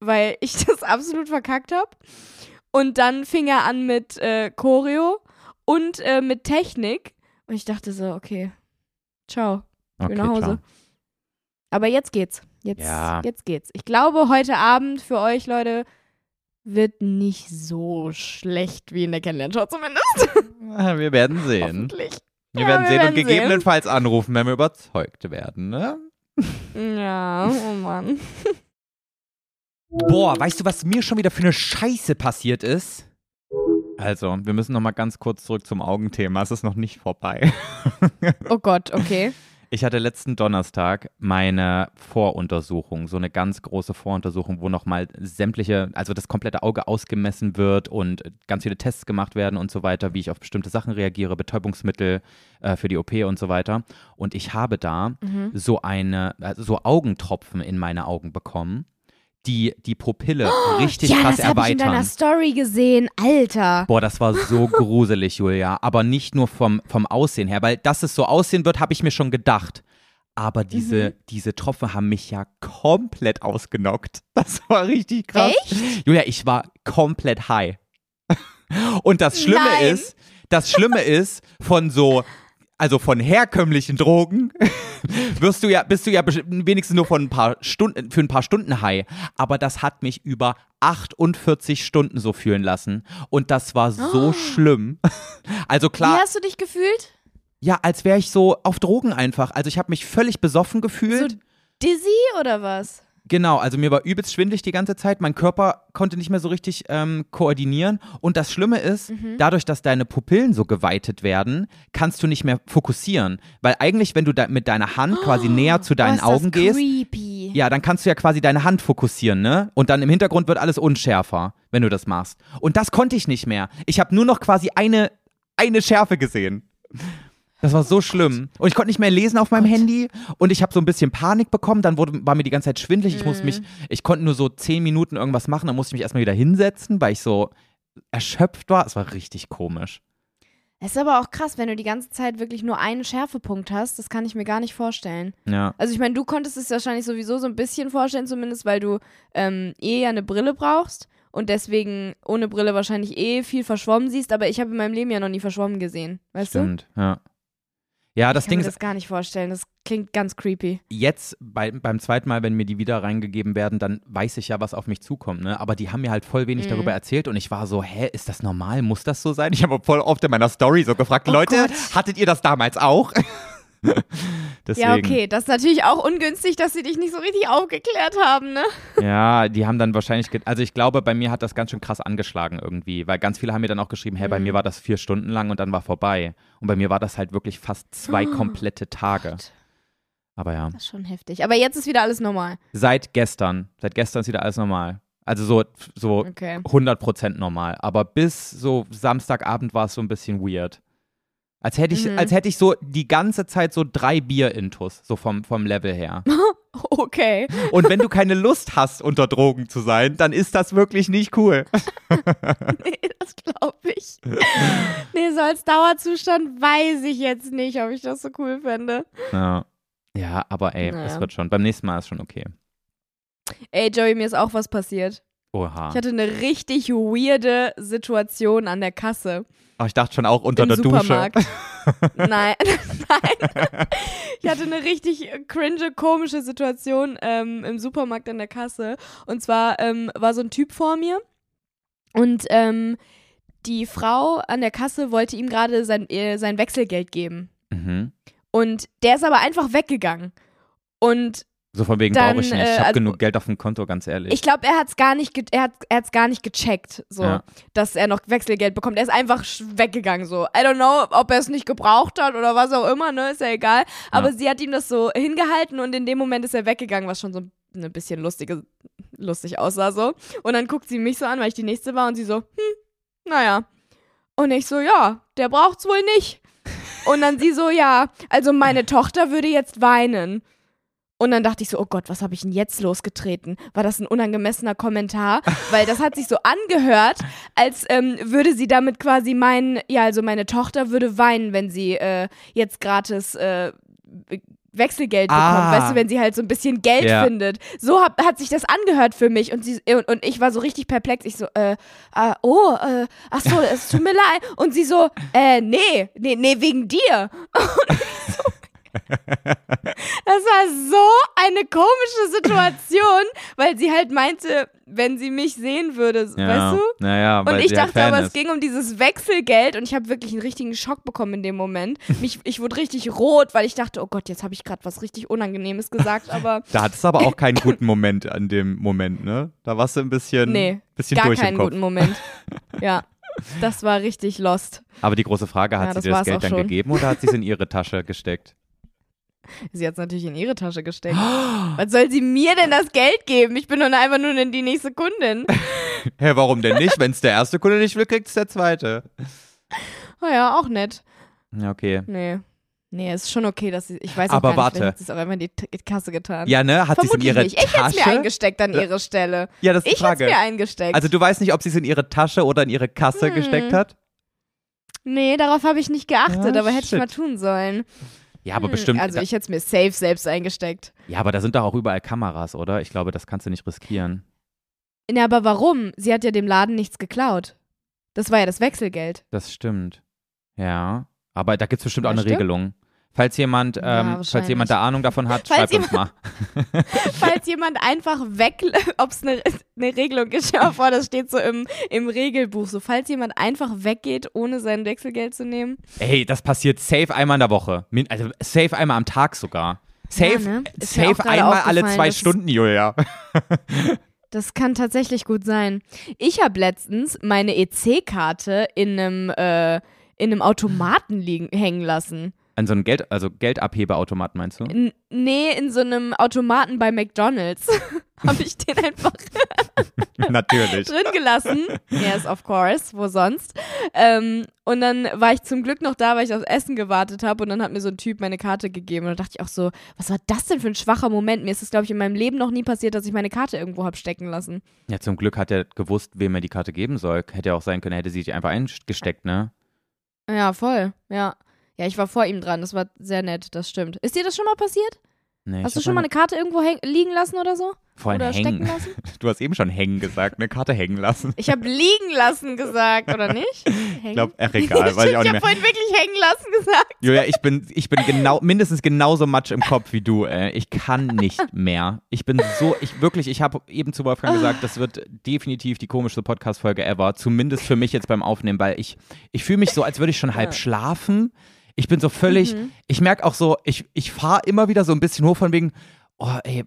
weil ich das absolut verkackt habe. Und dann fing er an mit äh, Choreo und äh, mit Technik. Und ich dachte so, okay, ciao, ich Okay, nach Hause. ciao. Aber jetzt geht's. Jetzt, Ja. jetzt geht's. Ich glaube, heute Abend für euch, Leute, wird nicht so schlecht wie in der Kennenlernshow zumindest. Wir werden sehen. Hoffentlich. Wir Ja, werden wir sehen und werden gegebenenfalls anrufen, wenn wir überzeugt werden, ne? Ja, oh Mann. Boah, weißt du, was mir schon wieder für eine Scheiße passiert ist? Also, wir müssen noch mal ganz kurz zurück zum Augenthema. Es ist noch nicht vorbei. Oh Gott, okay. Ich hatte letzten Donnerstag meine Voruntersuchung, so eine ganz große Voruntersuchung, wo nochmal sämtliche, also das komplette Auge ausgemessen wird und ganz viele Tests gemacht werden und so weiter, wie ich auf bestimmte Sachen reagiere, Betäubungsmittel äh, für die OP und so weiter. Und ich habe da Mhm. so eine, also so Augentropfen in meine Augen bekommen, die die Pupille richtig Oh, ja, krass das habe ich in erweitern. deiner Story gesehen. Alter. Boah, das war so gruselig, Julia. Aber nicht nur vom, vom Aussehen her, weil dass es so aussehen wird, habe ich mir schon gedacht. Aber diese, Mhm. diese Tropfen haben mich ja komplett ausgenockt. Das war richtig krass. Julia, ich war komplett high. Und das Schlimme Nein. ist, das Schlimme ist, von so, also von herkömmlichen Drogen wirst du ja, bist du ja wenigstens nur von ein paar Stunden, für ein paar Stunden high. Aber das hat mich über 48 Stunden so fühlen lassen. Und das war so Oh. schlimm. Also Wie klar, hast du dich gefühlt? ja, als wäre ich so auf Drogen einfach. Also ich habe mich völlig besoffen gefühlt. So dizzy oder was? Genau, also mir war übelst schwindlig die ganze Zeit. Mein Körper konnte nicht mehr so richtig ähm, koordinieren. Und das Schlimme ist, Mhm. dadurch, dass deine Pupillen so geweitet werden, kannst du nicht mehr fokussieren. Weil eigentlich, wenn du da mit deiner Hand quasi näher zu deinen oh, Augen gehst, creepy. ja, dann kannst du ja quasi deine Hand fokussieren, ne? Und dann im Hintergrund wird alles unschärfer, wenn du das machst. Und das konnte ich nicht mehr. Ich habe nur noch quasi eine, eine Schärfe gesehen. Das war so schlimm. Und ich konnte nicht mehr lesen auf meinem Handy und ich habe so ein bisschen Panik bekommen. Dann wurde, war mir die ganze Zeit schwindelig. Ich musste mich, Mhm. ich konnte nur so zehn Minuten irgendwas machen. Dann musste ich mich erstmal wieder hinsetzen, weil ich so erschöpft war. Es war richtig komisch. Es ist aber auch krass, wenn du die ganze Zeit wirklich nur einen Schärfepunkt hast. Das kann ich mir gar nicht vorstellen. Ja. Also ich meine, du konntest es wahrscheinlich sowieso so ein bisschen vorstellen, zumindest weil du ähm, eh ja eine Brille brauchst und deswegen ohne Brille wahrscheinlich eh viel verschwommen siehst. Aber ich habe in meinem Leben ja noch nie verschwommen gesehen. Weißt Stimmt, ja. Ja, das? Ich kann Ding mir ist, das gar nicht vorstellen. Das klingt ganz creepy. jetzt bei, beim zweiten Mal, wenn mir die wieder reingegeben werden, dann weiß ich ja, was auf mich zukommt. Ne? Aber die haben mir halt voll wenig Mhm. darüber erzählt und ich war so, hä, ist das normal? Muss das so sein? Ich habe voll oft in meiner Story so gefragt, Oh Leute, Gott. hattet ihr das damals auch? Ja, okay. Das ist natürlich auch ungünstig, dass sie dich nicht so richtig aufgeklärt haben, ne? Ja, die haben dann wahrscheinlich, also ich glaube, bei mir hat das ganz schön krass angeschlagen irgendwie, weil ganz viele haben mir dann auch geschrieben, hey, bei Mhm. mir war das vier Stunden lang und dann war vorbei. Und bei mir war das halt wirklich fast zwei komplette Tage. Gott, Aber ja, das ist schon heftig. Aber jetzt ist wieder alles normal. seit gestern, seit gestern ist wieder alles normal. Also so, so Okay. 100% normal. Aber bis so Samstagabend war es so ein bisschen weird. Als hätte ich, Mhm. als hätte ich so die ganze Zeit so drei Bier-Intus, so vom, vom Level her. Okay. Und wenn du keine Lust hast, unter Drogen zu sein, dann ist das wirklich nicht cool. Nee, das glaube ich. Nee, so als Dauerzustand weiß ich jetzt nicht, ob ich das so cool fände. Ja. Ja, aber ey, Naja. es wird schon. Beim nächsten Mal ist schon okay. Ey, Joey, mir ist auch was passiert. Oha. Ich hatte eine richtig weirde Situation an der Kasse. Oh, ich dachte schon auch unter Im der Supermarkt. Dusche. Nein, nein. Ich hatte eine richtig cringe, komische Situation ähm, im Supermarkt an der Kasse. Und zwar ähm, war so ein Typ vor mir und ähm, die Frau an der Kasse wollte ihm gerade sein, äh, sein Wechselgeld geben. Mhm. Und der ist aber einfach weggegangen. Und So von wegen Dann, brauche ich nicht. äh, Ich habe also- genug Geld auf dem Konto, ganz ehrlich. ich glaube, er hat's gar nicht, ge er hat, er hat's gar nicht gecheckt, so, Ja. dass er noch Wechselgeld bekommt. Er ist einfach weggegangen, so. I don't know, ob er es nicht gebraucht hat oder was auch immer, ne, ist ja egal. Aber Ja. sie hat ihm das so hingehalten und in dem Moment ist er weggegangen, was schon so ein bisschen lustige, lustig aussah, so. Und dann guckt sie mich so an, weil ich die nächste war und sie so, hm, naja. Und ich so, ja, der braucht's wohl nicht. Und dann sie so, ja, also meine Tochter würde jetzt weinen. Und dann dachte ich so, oh Gott, was habe ich denn jetzt losgetreten? War das ein unangemessener Kommentar? Weil das hat sich so angehört, als ähm, würde sie damit quasi meinen, ja, also meine Tochter würde weinen, wenn sie äh, jetzt gratis äh, Wechselgeld bekommt, Ah. weißt du, wenn sie halt so ein bisschen Geld Ja. findet. So hat, hat sich das angehört für mich und, sie, und, und ich war so richtig perplex. Ich so, äh, äh oh, äh, ach so, es tut mir leid. Und sie so, äh, nee, nee, nee, wegen dir. Und das war so eine komische Situation, weil sie halt meinte, wenn sie mich sehen würde, ja. weißt du? Naja, Und ich halt dachte aber, ist. es ging um dieses Wechselgeld und ich habe wirklich einen richtigen Schock bekommen in dem Moment. Mich, ich wurde richtig rot, weil ich dachte, oh Gott, jetzt habe ich gerade was richtig Unangenehmes gesagt, aber Da hattest du aber auch keinen guten Moment an dem Moment, ne? Da warst du ein bisschen, nee, bisschen gar durch keinen guten Moment. Ja, das war richtig lost. Aber die große Frage, hat Ja, sie das dir das Geld dann schon. gegeben oder hat sie es in ihre Tasche gesteckt? Sie hat es natürlich in ihre Tasche gesteckt. Was soll sie mir denn das Geld geben? Ich bin doch einfach nur die nächste Kundin. Hä, warum denn nicht? Wenn es der erste Kunde nicht will, kriegt es der zweite. Oh ja, auch nett. Ja, okay. Nee. Nee, ist schon okay, dass sie. Ich weiß Aber gar nicht, warte. sie es auch einfach in die T Kasse getan. Ja, ne? Hat sie es in ihre nicht. Ich hätte es Tasche? mir eingesteckt an ihre Stelle. ja, das ist die Ich hätte es Frage. mir eingesteckt. Also du weißt nicht, ob sie es in ihre Tasche oder in ihre Kasse Hm. gesteckt hat? nee, darauf habe ich nicht geachtet, Ja, aber hätte ich shit. mal tun sollen. Ja, aber Hm, bestimmt. Also ich hätte es mir safe selbst eingesteckt. ja, aber da sind doch auch überall Kameras, oder? Ich glaube, das kannst du nicht riskieren. Na, aber warum? Sie hat ja dem Laden nichts geklaut. Das war ja das Wechselgeld. Das stimmt. Ja. Aber da gibt es bestimmt Ja, auch eine stimmt. Regelung. Falls jemand, Ja, ähm, falls wahrscheinlich. jemand da Ahnung davon hat, Falls schreibt uns mal. Falls jemand einfach weg, ob es eine, eine Regelung ist, stell mal vor, das steht so im, im Regelbuch, so falls jemand einfach weggeht, ohne sein Wechselgeld zu nehmen. Ey, das passiert safe einmal in der Woche. Also safe einmal am Tag sogar. Safe, Ja, ne? Safe einmal alle zwei Stunden, Julia. Das kann tatsächlich gut sein. Ich habe letztens meine EC-Karte in einem, äh, in einem Automaten liegen, hängen lassen. An so einem Geld, also Geldabheberautomat meinst du? N nee, in so einem Automaten bei McDonalds habe ich den einfach Natürlich. drin gelassen. Yes, of course. Wo sonst? Ähm, und dann war ich zum Glück noch da, weil ich aufs Essen gewartet habe. Und dann hat mir so ein Typ meine Karte gegeben. Und da dachte ich auch so, was war das denn für ein schwacher Moment? Mir ist es, glaube ich, in meinem Leben noch nie passiert, dass ich meine Karte irgendwo habe stecken lassen. Ja, zum Glück hat er gewusst, wem er die Karte geben soll. Hätte ja auch sein können, er hätte sie sich einfach eingesteckt, ne? Ja, voll. Ja. Ja, ich war vor ihm dran. Das war sehr nett, das stimmt. Ist dir das schon mal passiert? Nee, Hast ich du schon mal eine Karte irgendwo liegen lassen oder so? Vor allem oder stecken hängen. lassen? Du hast eben schon hängen gesagt, eine Karte hängen lassen. Ich habe liegen lassen gesagt, oder nicht? Ich glaube, ach egal, weiß ich auch ich nicht habe mehr. vorhin wirklich hängen lassen gesagt. Julia, ich bin, ich bin genau, mindestens genauso matsch im Kopf wie du, ey. Ich kann nicht mehr. Ich bin so, ich wirklich, ich habe eben zu Wolfgang gesagt, das wird definitiv die komischste Podcast-Folge ever. Zumindest für mich jetzt beim Aufnehmen, weil ich, ich fühle mich so, als würde ich schon halb Ja. schlafen. Ich bin so völlig, Mhm. ich merke auch so, ich, ich fahre immer wieder so ein bisschen hoch von wegen, oh, ey,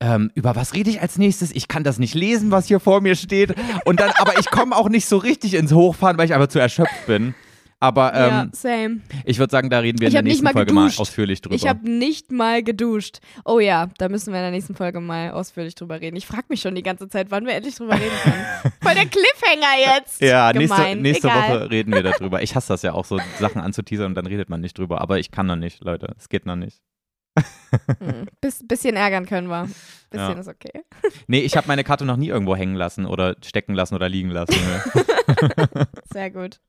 ähm, über was rede ich als nächstes? Ich kann das nicht lesen, was hier vor mir steht. Und dann, aber ich komme auch nicht so richtig ins Hochfahren, weil ich einfach zu erschöpft bin. Aber ähm, ja, same. ich würde sagen, da reden wir in Ich der hab nicht nächsten mal Folge mal geduscht. ausführlich drüber. Ich habe nicht mal geduscht. Oh ja, da müssen wir in der nächsten Folge mal ausführlich drüber reden. Ich frage mich schon die ganze Zeit, wann wir endlich drüber reden können. Voll der Cliffhanger jetzt. ja, nächste, Gemein. nächste Egal. Woche reden wir darüber. Ich hasse das ja auch so, Sachen anzuteasern und dann redet man nicht drüber. Aber ich kann noch nicht, Leute. Es geht noch nicht. Hm, Bis, bisschen ärgern können wir. Bisschen Ja. ist okay. Nee, ich habe meine Karte noch nie irgendwo hängen lassen oder stecken lassen oder liegen lassen. Ne? Sehr gut.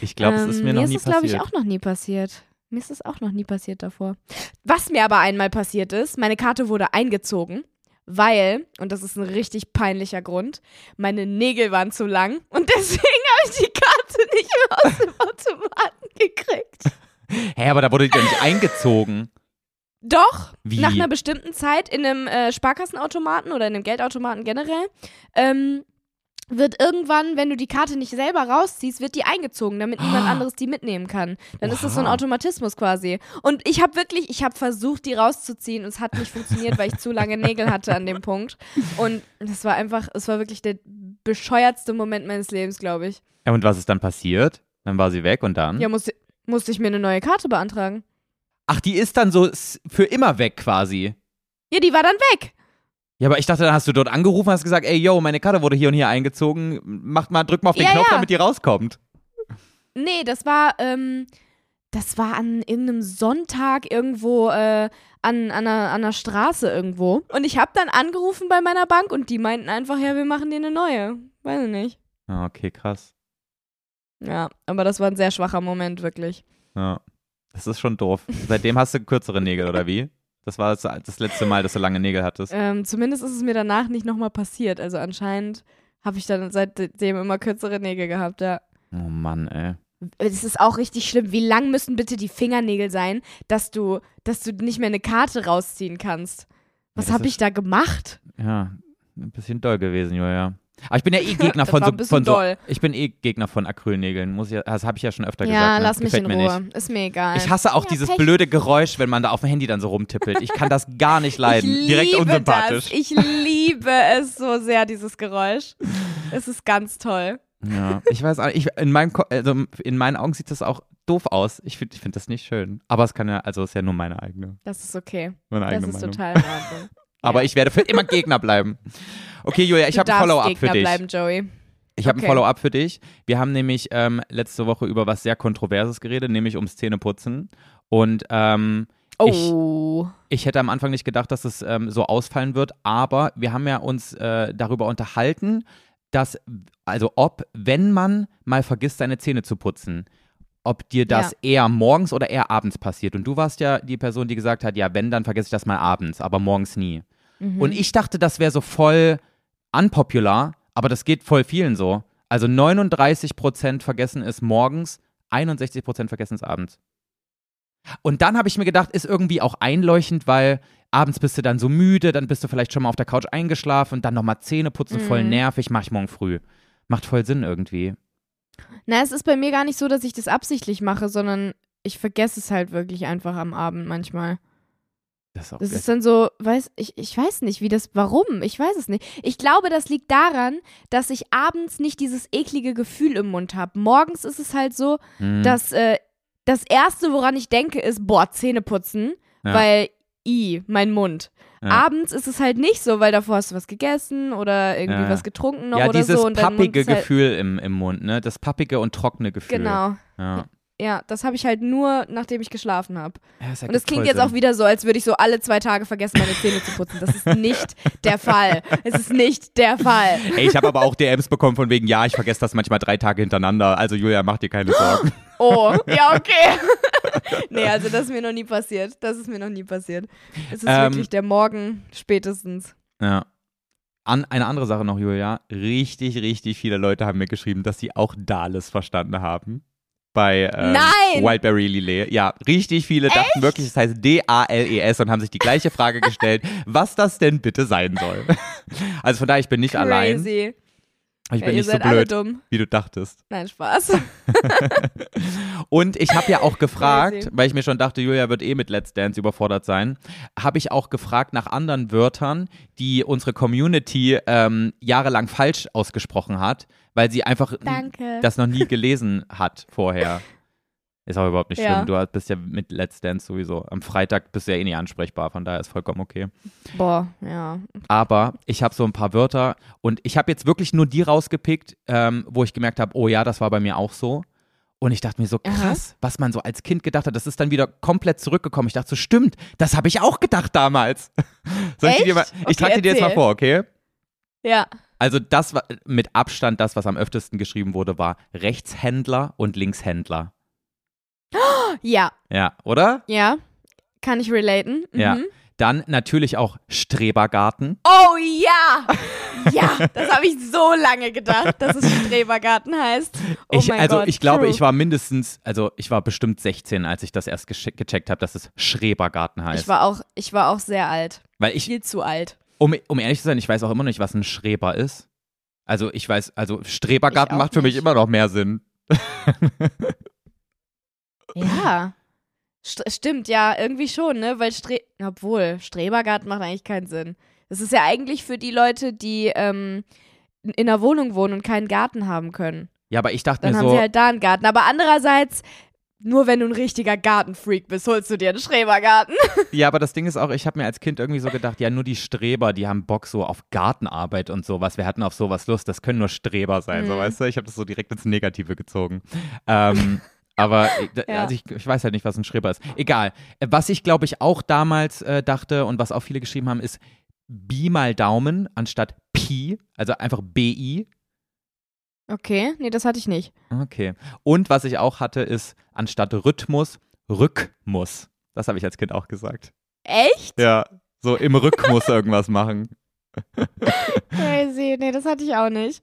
Ich glaube, es ist Ähm, mir noch ist nie es, glaube ich, passiert. auch noch nie passiert. Mir ist es auch noch nie passiert davor. Was mir aber einmal passiert ist, meine Karte wurde eingezogen, weil, und das ist ein richtig peinlicher Grund, meine Nägel waren zu lang und deswegen habe ich die Karte nicht mehr aus dem Automaten gekriegt. Hä, aber da wurde die ja nicht eingezogen. Doch, Wie? nach einer bestimmten Zeit in einem äh, Sparkassenautomaten oder in einem Geldautomaten generell, ähm, wird irgendwann, wenn du die Karte nicht selber rausziehst, wird die eingezogen, damit niemand anderes die mitnehmen kann. Dann ist das so ein Oha. Automatismus quasi. Und ich habe wirklich, ich habe versucht, die rauszuziehen und es hat nicht funktioniert, weil ich zu lange Nägel hatte an dem Punkt. Und das war einfach, es war wirklich der bescheuertste Moment meines Lebens, glaube ich. Ja, und was ist dann passiert? Dann war sie weg und dann? Ja, musste, musste ich mir eine neue Karte beantragen. Ach, die ist dann so für immer weg quasi. Ja, die war dann weg. Ja, aber ich dachte, dann hast du dort angerufen und hast gesagt, ey, yo, meine Karte wurde hier und hier eingezogen. Macht mal, drück mal auf den Ja, Knopf, ja. damit die rauskommt. Nee, das war, ähm, das war an irgendeinem Sonntag irgendwo äh, an, an, einer, an einer Straße irgendwo. Und ich habe dann angerufen bei meiner Bank und die meinten einfach, ja, wir machen dir eine neue. Weiß ich nicht. Ah, okay, krass. Ja, aber das war ein sehr schwacher Moment, wirklich. Ja. Das ist schon doof. Seitdem hast du kürzere Nägel, oder wie? Das war das, das letzte Mal, dass du lange Nägel hattest. Ähm, zumindest ist es mir danach nicht nochmal passiert. Also anscheinend habe ich dann seitdem immer kürzere Nägel gehabt, ja. Oh Mann, ey. Es ist auch richtig schlimm. Wie lang müssen bitte die Fingernägel sein, dass du, dass du nicht mehr eine Karte rausziehen kannst? Was das habe ich da gemacht? Ja, ein bisschen doll gewesen, Julia. Aber ich bin ja eh Gegner Das von so, von so ich bin eh Gegner von Acrylnägeln, muss ich, das habe ich ja schon öfter gesagt. Ja, ne? lass mich in Ruhe. Nicht. Ist mir egal. Ich hasse auch Ja, dieses Pech. blöde Geräusch, wenn man da auf dem Handy dann so rumtippelt. Ich kann das gar nicht leiden. Ich Direkt liebe unsympathisch. Das. Ich liebe es so sehr, dieses Geräusch. Es ist ganz toll. Ja, ich weiß auch, ich, in, meinem, also in meinen Augen sieht das auch doof aus. Ich finde ich find das nicht schön. Aber es kann ja, also ist ja nur meine eigene, Das ist okay. meine Das eigene ist Meinung. total in Ordnung. Aber Ja. ich werde für immer Gegner bleiben. Okay, Julia, ich habe ein Follow-up für dich. bleiben, Joey. Ich habe Okay. ein Follow-up für dich. Wir haben nämlich ähm, letzte Woche über was sehr Kontroverses geredet, nämlich ums Zähneputzen. Und ähm, Oh. ich, ich hätte am Anfang nicht gedacht, dass es ähm, so ausfallen wird, aber wir haben ja uns äh, darüber unterhalten, dass, also ob, wenn man mal vergisst, seine Zähne zu putzen, ob dir das Ja. eher morgens oder eher abends passiert. Und du warst ja die Person, die gesagt hat, ja, wenn, dann vergesse ich das mal abends, aber morgens nie. Mhm. Und ich dachte, das wäre so voll unpopular, aber das geht voll vielen so. Also 39% vergessen es morgens, 61% vergessen es abends. Und dann habe ich mir gedacht, ist irgendwie auch einleuchtend, weil abends bist du dann so müde, dann bist du vielleicht schon mal auf der Couch eingeschlafen und dann nochmal Zähne putzen, voll Mhm. nervig, mach ich morgen früh. Macht voll Sinn irgendwie. Na, es ist bei mir gar nicht so, dass ich das absichtlich mache, sondern ich vergesse es halt wirklich einfach am Abend manchmal. Das Das ist dann so, weiß ich, ich weiß nicht, wie das, warum, ich weiß es nicht. Ich glaube, das liegt daran, dass ich abends nicht dieses eklige Gefühl im Mund habe. Morgens ist es halt so, Mhm. dass äh, das erste, woran ich denke, ist, boah, Zähne putzen, Ja. weil i, mein Mund. Ja. Abends ist es halt nicht so, weil davor hast du was gegessen oder irgendwie Ja. was getrunken noch ja, oder dieses so. Dein Mund pappige halt, Gefühl im, im Mund, ne? Das pappige und trockene Gefühl. Genau. Ja. Ja, das habe ich halt nur, nachdem ich geschlafen habe. Ja, das Und es klingt jetzt Sinn. auch wieder so, als würde ich so alle zwei Tage vergessen, meine Zähne zu putzen. Das ist nicht der Fall. Es ist nicht der Fall. Ey, ich habe aber auch DMs bekommen von wegen, ja, ich vergesse das manchmal drei Tage hintereinander. Also Julia, mach dir keine Sorgen. Oh, ja, okay. nee, also das ist mir noch nie passiert. Das ist mir noch nie passiert. Es ist Ähm, wirklich der Morgen spätestens. Ja. An, eine andere Sache noch, Julia. Richtig, richtig viele Leute haben mir geschrieben, dass sie auch Dales verstanden haben. Bei ähm! Wildberry Lillet. Ja, richtig viele dachten wirklich, es heißt D-A-L-E-S und haben sich die gleiche Frage gestellt, was das denn bitte sein soll. Also von daher, ich bin nicht allein. Ich Ja, bin ihr nicht so blöd, dumm. wie du dachtest. Nein, Spaß. Und ich habe ja auch gefragt, weil ich mir schon dachte, Julia wird eh mit Let's Dance überfordert sein, habe ich auch gefragt nach anderen Wörtern, die unsere Community ähm, jahrelang falsch ausgesprochen hat, weil sie einfach Danke. das noch nie gelesen hat vorher. Ist aber überhaupt nicht Ja. schlimm. Du bist ja mit Let's Dance sowieso. Am Freitag bist du ja eh nicht ansprechbar, von daher ist vollkommen okay. Boah, ja. Aber ich habe so ein paar Wörter und ich habe jetzt wirklich nur die rausgepickt, ähm, wo ich gemerkt habe, oh ja, das war bei mir auch so. Und ich dachte mir so, Aha. krass, was man so als Kind gedacht hat, das ist dann wieder komplett zurückgekommen. Ich dachte so, stimmt, das habe ich auch gedacht damals. Soll ich, dir mal, ich Okay, trage dir jetzt mal vor, okay? Ja. Also das war mit Abstand das, was am öftesten geschrieben wurde, war Rechtshändler und Linkshändler. Ja. Ja, oder? Ja. Kann ich relaten? Mhm. Ja. Dann natürlich auch Strebergarten. Oh ja! Ja, das habe ich so lange gedacht, dass es Strebergarten heißt. Oh ich, mein also Gott. ich glaube, true. ich war mindestens, also ich war bestimmt 16, als ich das erst gecheckt habe, dass es Schrebergarten heißt. Ich war auch, ich war auch sehr alt. Weil ich, Viel zu alt. um, um ehrlich zu sein, ich weiß auch immer noch nicht, was ein Schreber ist. Also ich weiß, also Strebergarten macht für mich nicht. immer noch mehr Sinn. Ja. St stimmt, ja, irgendwie schon, ne? Weil Stre obwohl, Strebergarten macht eigentlich keinen Sinn. Das ist ja eigentlich für die Leute, die ähm, in einer Wohnung wohnen und keinen Garten haben können. Ja, aber ich dachte Dann mir haben so, sie halt da einen Garten. Aber andererseits, nur wenn du ein richtiger Gartenfreak bist, holst du dir einen Strebergarten. ja, aber das Ding ist auch, ich habe mir als Kind irgendwie so gedacht, ja, nur die Streber, die haben Bock so auf Gartenarbeit und sowas. Wir hatten auf sowas Lust, das können nur Streber sein, so Mhm. weißt du? Ich habe das so direkt ins Negative gezogen. Ähm, aber ich- da- Ja. also ich, ich weiß halt nicht, was ein Schreber ist. Egal. Äh, Was ich, glaube ich, auch damals äh, dachte und was auch viele geschrieben haben, ist Bi mal Daumen anstatt Pi, also einfach BI. Okay, nee, das hatte ich nicht. Okay. Und was ich auch hatte, ist anstatt Rhythmus Rückmus. Das habe ich als Kind auch gesagt. Echt? Ja, so im Rückmus irgendwas machen. Crazy. Nee, das hatte ich auch nicht.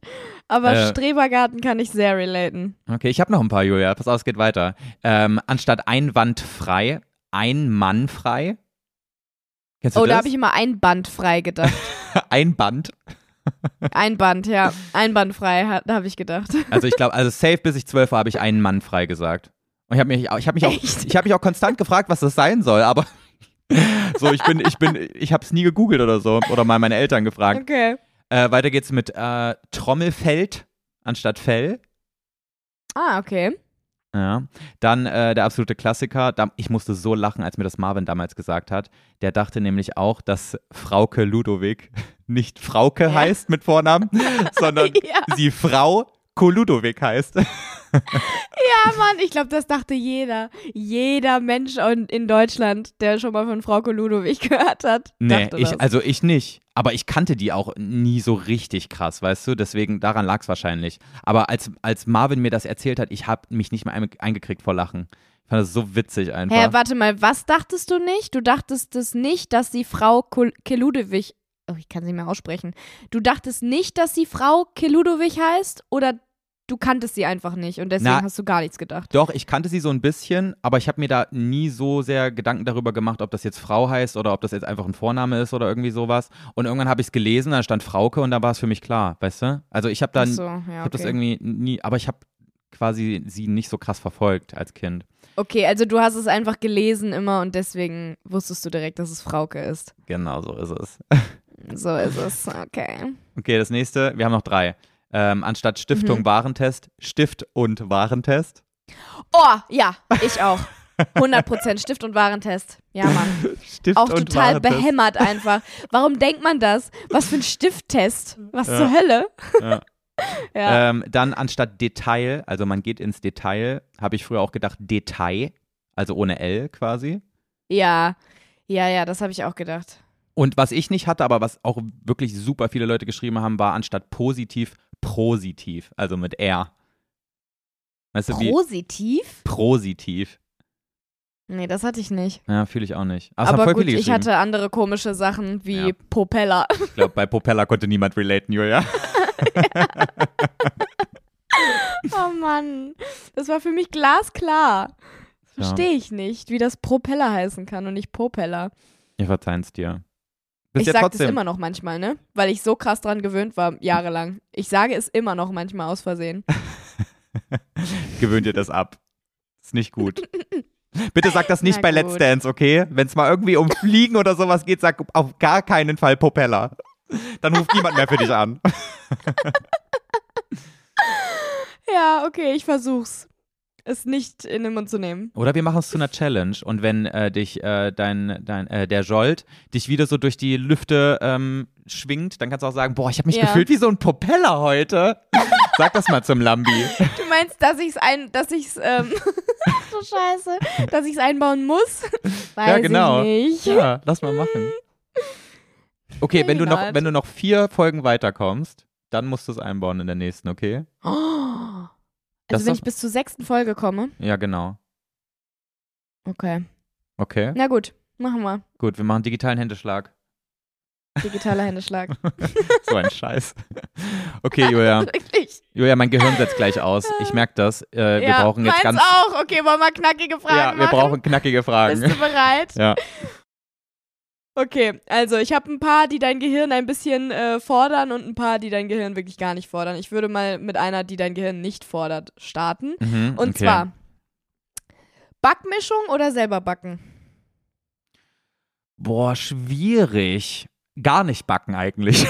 Aber Äh. Strebergarten kann ich sehr relaten. Okay, ich habe noch ein paar, Julia. Pass auf, es geht weiter. Ähm, anstatt einwandfrei, einmannfrei. Kennst du Oh, das? da habe ich immer ein Band frei gedacht. ein Band. Ein Band, ja. Ein Band frei, ha- da habe ich gedacht. Also ich glaube, also safe bis ich zwölf war, habe ich einen Mann frei gesagt. Und ich habe mich, ich habe mich auch, Echt? ich habe mich auch konstant gefragt, was das sein soll, aber so, ich bin, ich bin, ich habe es nie gegoogelt oder so oder mal meine Eltern gefragt. Okay. Äh, weiter geht's mit äh, Trommelfeld anstatt Fell. Ah, okay. Ja. Dann äh, der absolute Klassiker. Da, ich musste so lachen, als mir das Marvin damals gesagt hat. Der dachte nämlich auch, dass Frauke Ludowig nicht Frauke Ja. heißt mit Vornamen, sondern Ja. sie Frau Koludowig heißt. Ja, Mann, ich glaube, das dachte jeder. Jeder Mensch in Deutschland, der schon mal von Frau Ludowig gehört hat. Nee, ich, also ich nicht. Aber ich kannte die auch nie so richtig krass, weißt du? Deswegen, daran lag es wahrscheinlich. Aber als, als Marvin mir das erzählt hat, ich habe mich nicht mehr ein, eingekriegt vor Lachen. Ich fand das so witzig einfach. Hä, warte mal, was dachtest du nicht? Du dachtest das nicht, dass sie Frau Keludewig. Oh, ich kann sie mehr aussprechen. Du dachtest nicht, dass sie Frau Keludowig heißt? Oder du kanntest sie einfach nicht und deswegen Na, hast du gar nichts gedacht? Doch, ich kannte sie so ein bisschen, aber ich habe mir da nie so sehr Gedanken darüber gemacht, ob das jetzt Frau heißt oder ob das jetzt einfach ein Vorname ist oder irgendwie sowas. Und irgendwann habe ich es gelesen, da stand Frauke und da war es für mich klar, weißt du? Also ich habe dann, so, ja, ich habe das okay. irgendwie nie, aber ich habe quasi sie nicht so krass verfolgt als Kind. Okay, also du hast es einfach gelesen immer und deswegen wusstest du direkt, dass es Frauke ist. Genau so ist es. So ist es, okay. Okay, das nächste, wir haben noch drei. Ähm, anstatt Stiftung Mhm. Warentest, Stift und Warentest. Oh, ja, ich auch. 100% Stift- und Warentest. Ja, Mann. Stift Auch total Warentest. behämmert einfach. Warum denkt man das? Was für ein Stifttest? Was Ja. zur Hölle? Ja. Ja. Ähm, dann anstatt Detail, also man geht ins Detail, habe ich früher auch gedacht Detail, also ohne L quasi. ja, ja, ja, das habe ich auch gedacht. Und was ich nicht hatte, aber was auch wirklich super viele Leute geschrieben haben, war anstatt positiv positiv, also mit R. Weißt du, wie Positiv? positiv. Nee, das hatte ich nicht. Ja, fühle ich auch nicht. Aber, es Aber gut, ich hatte andere komische Sachen wie Ja. Propeller. Ich glaube, bei Popella konnte niemand relaten, Julia. Oh Mann, das war für mich glasklar. Ja. Verstehe ich nicht, wie das Propeller heißen kann und nicht Propeller. Ich verzeihen's dir. Bist ich ja sage das trotzdem. immer noch manchmal, ne? Weil ich so krass dran gewöhnt war, jahrelang. Ich sage es immer noch manchmal aus Versehen. Gewöhnt dir das ab. Ist nicht gut. Bitte sag das nicht Na bei Let's. Dance, okay? Wenn es mal irgendwie um Fliegen oder sowas geht, sag auf gar keinen Fall Propeller. Dann ruft niemand mehr für dich an. Ja, okay, ich versuch's. Es nicht in den Mund zu nehmen. Oder wir machen es zu einer Challenge und wenn äh, dich äh, dein, dein äh, der Jolt dich wieder so durch die Lüfte ähm, schwingt, dann kannst du auch sagen, boah, ich habe mich Ja. gefühlt wie so ein Propeller heute. Sag das mal zum Lambi. Du meinst, dass ich's ein, dass ich's, ähm, so scheiße, dass ich's einbauen muss? Weiß ja, genau. ich nicht. Ja, lass mal machen. Okay, wenn du noch, wenn du noch vier Folgen weiterkommst, dann musst du es einbauen in der nächsten, okay? Oh. Das Also wenn ist ich bis zur sechsten Folge komme. Ja, genau. Okay. Okay, Na gut, machen wir. gut, wir machen digitalen Händeschlag. Digitaler Händeschlag. So ein Scheiß. Okay, Julia. Wirklich. Julia, mein Gehirn setzt gleich aus. Ich merke das. Äh, wir ja, brauchen jetzt ganz. auch. Okay, wollen wir knackige Fragen Ja, wir machen? brauchen knackige Fragen. Bist du bereit? Ja. Okay, also ich habe ein paar, die dein Gehirn ein bisschen äh, fordern und ein paar, die dein Gehirn wirklich gar nicht fordern. Ich würde mal mit einer, die dein Gehirn nicht fordert, starten. Mhm, Und okay. zwar Backmischung oder selber backen? Boah, schwierig. Gar nicht backen eigentlich.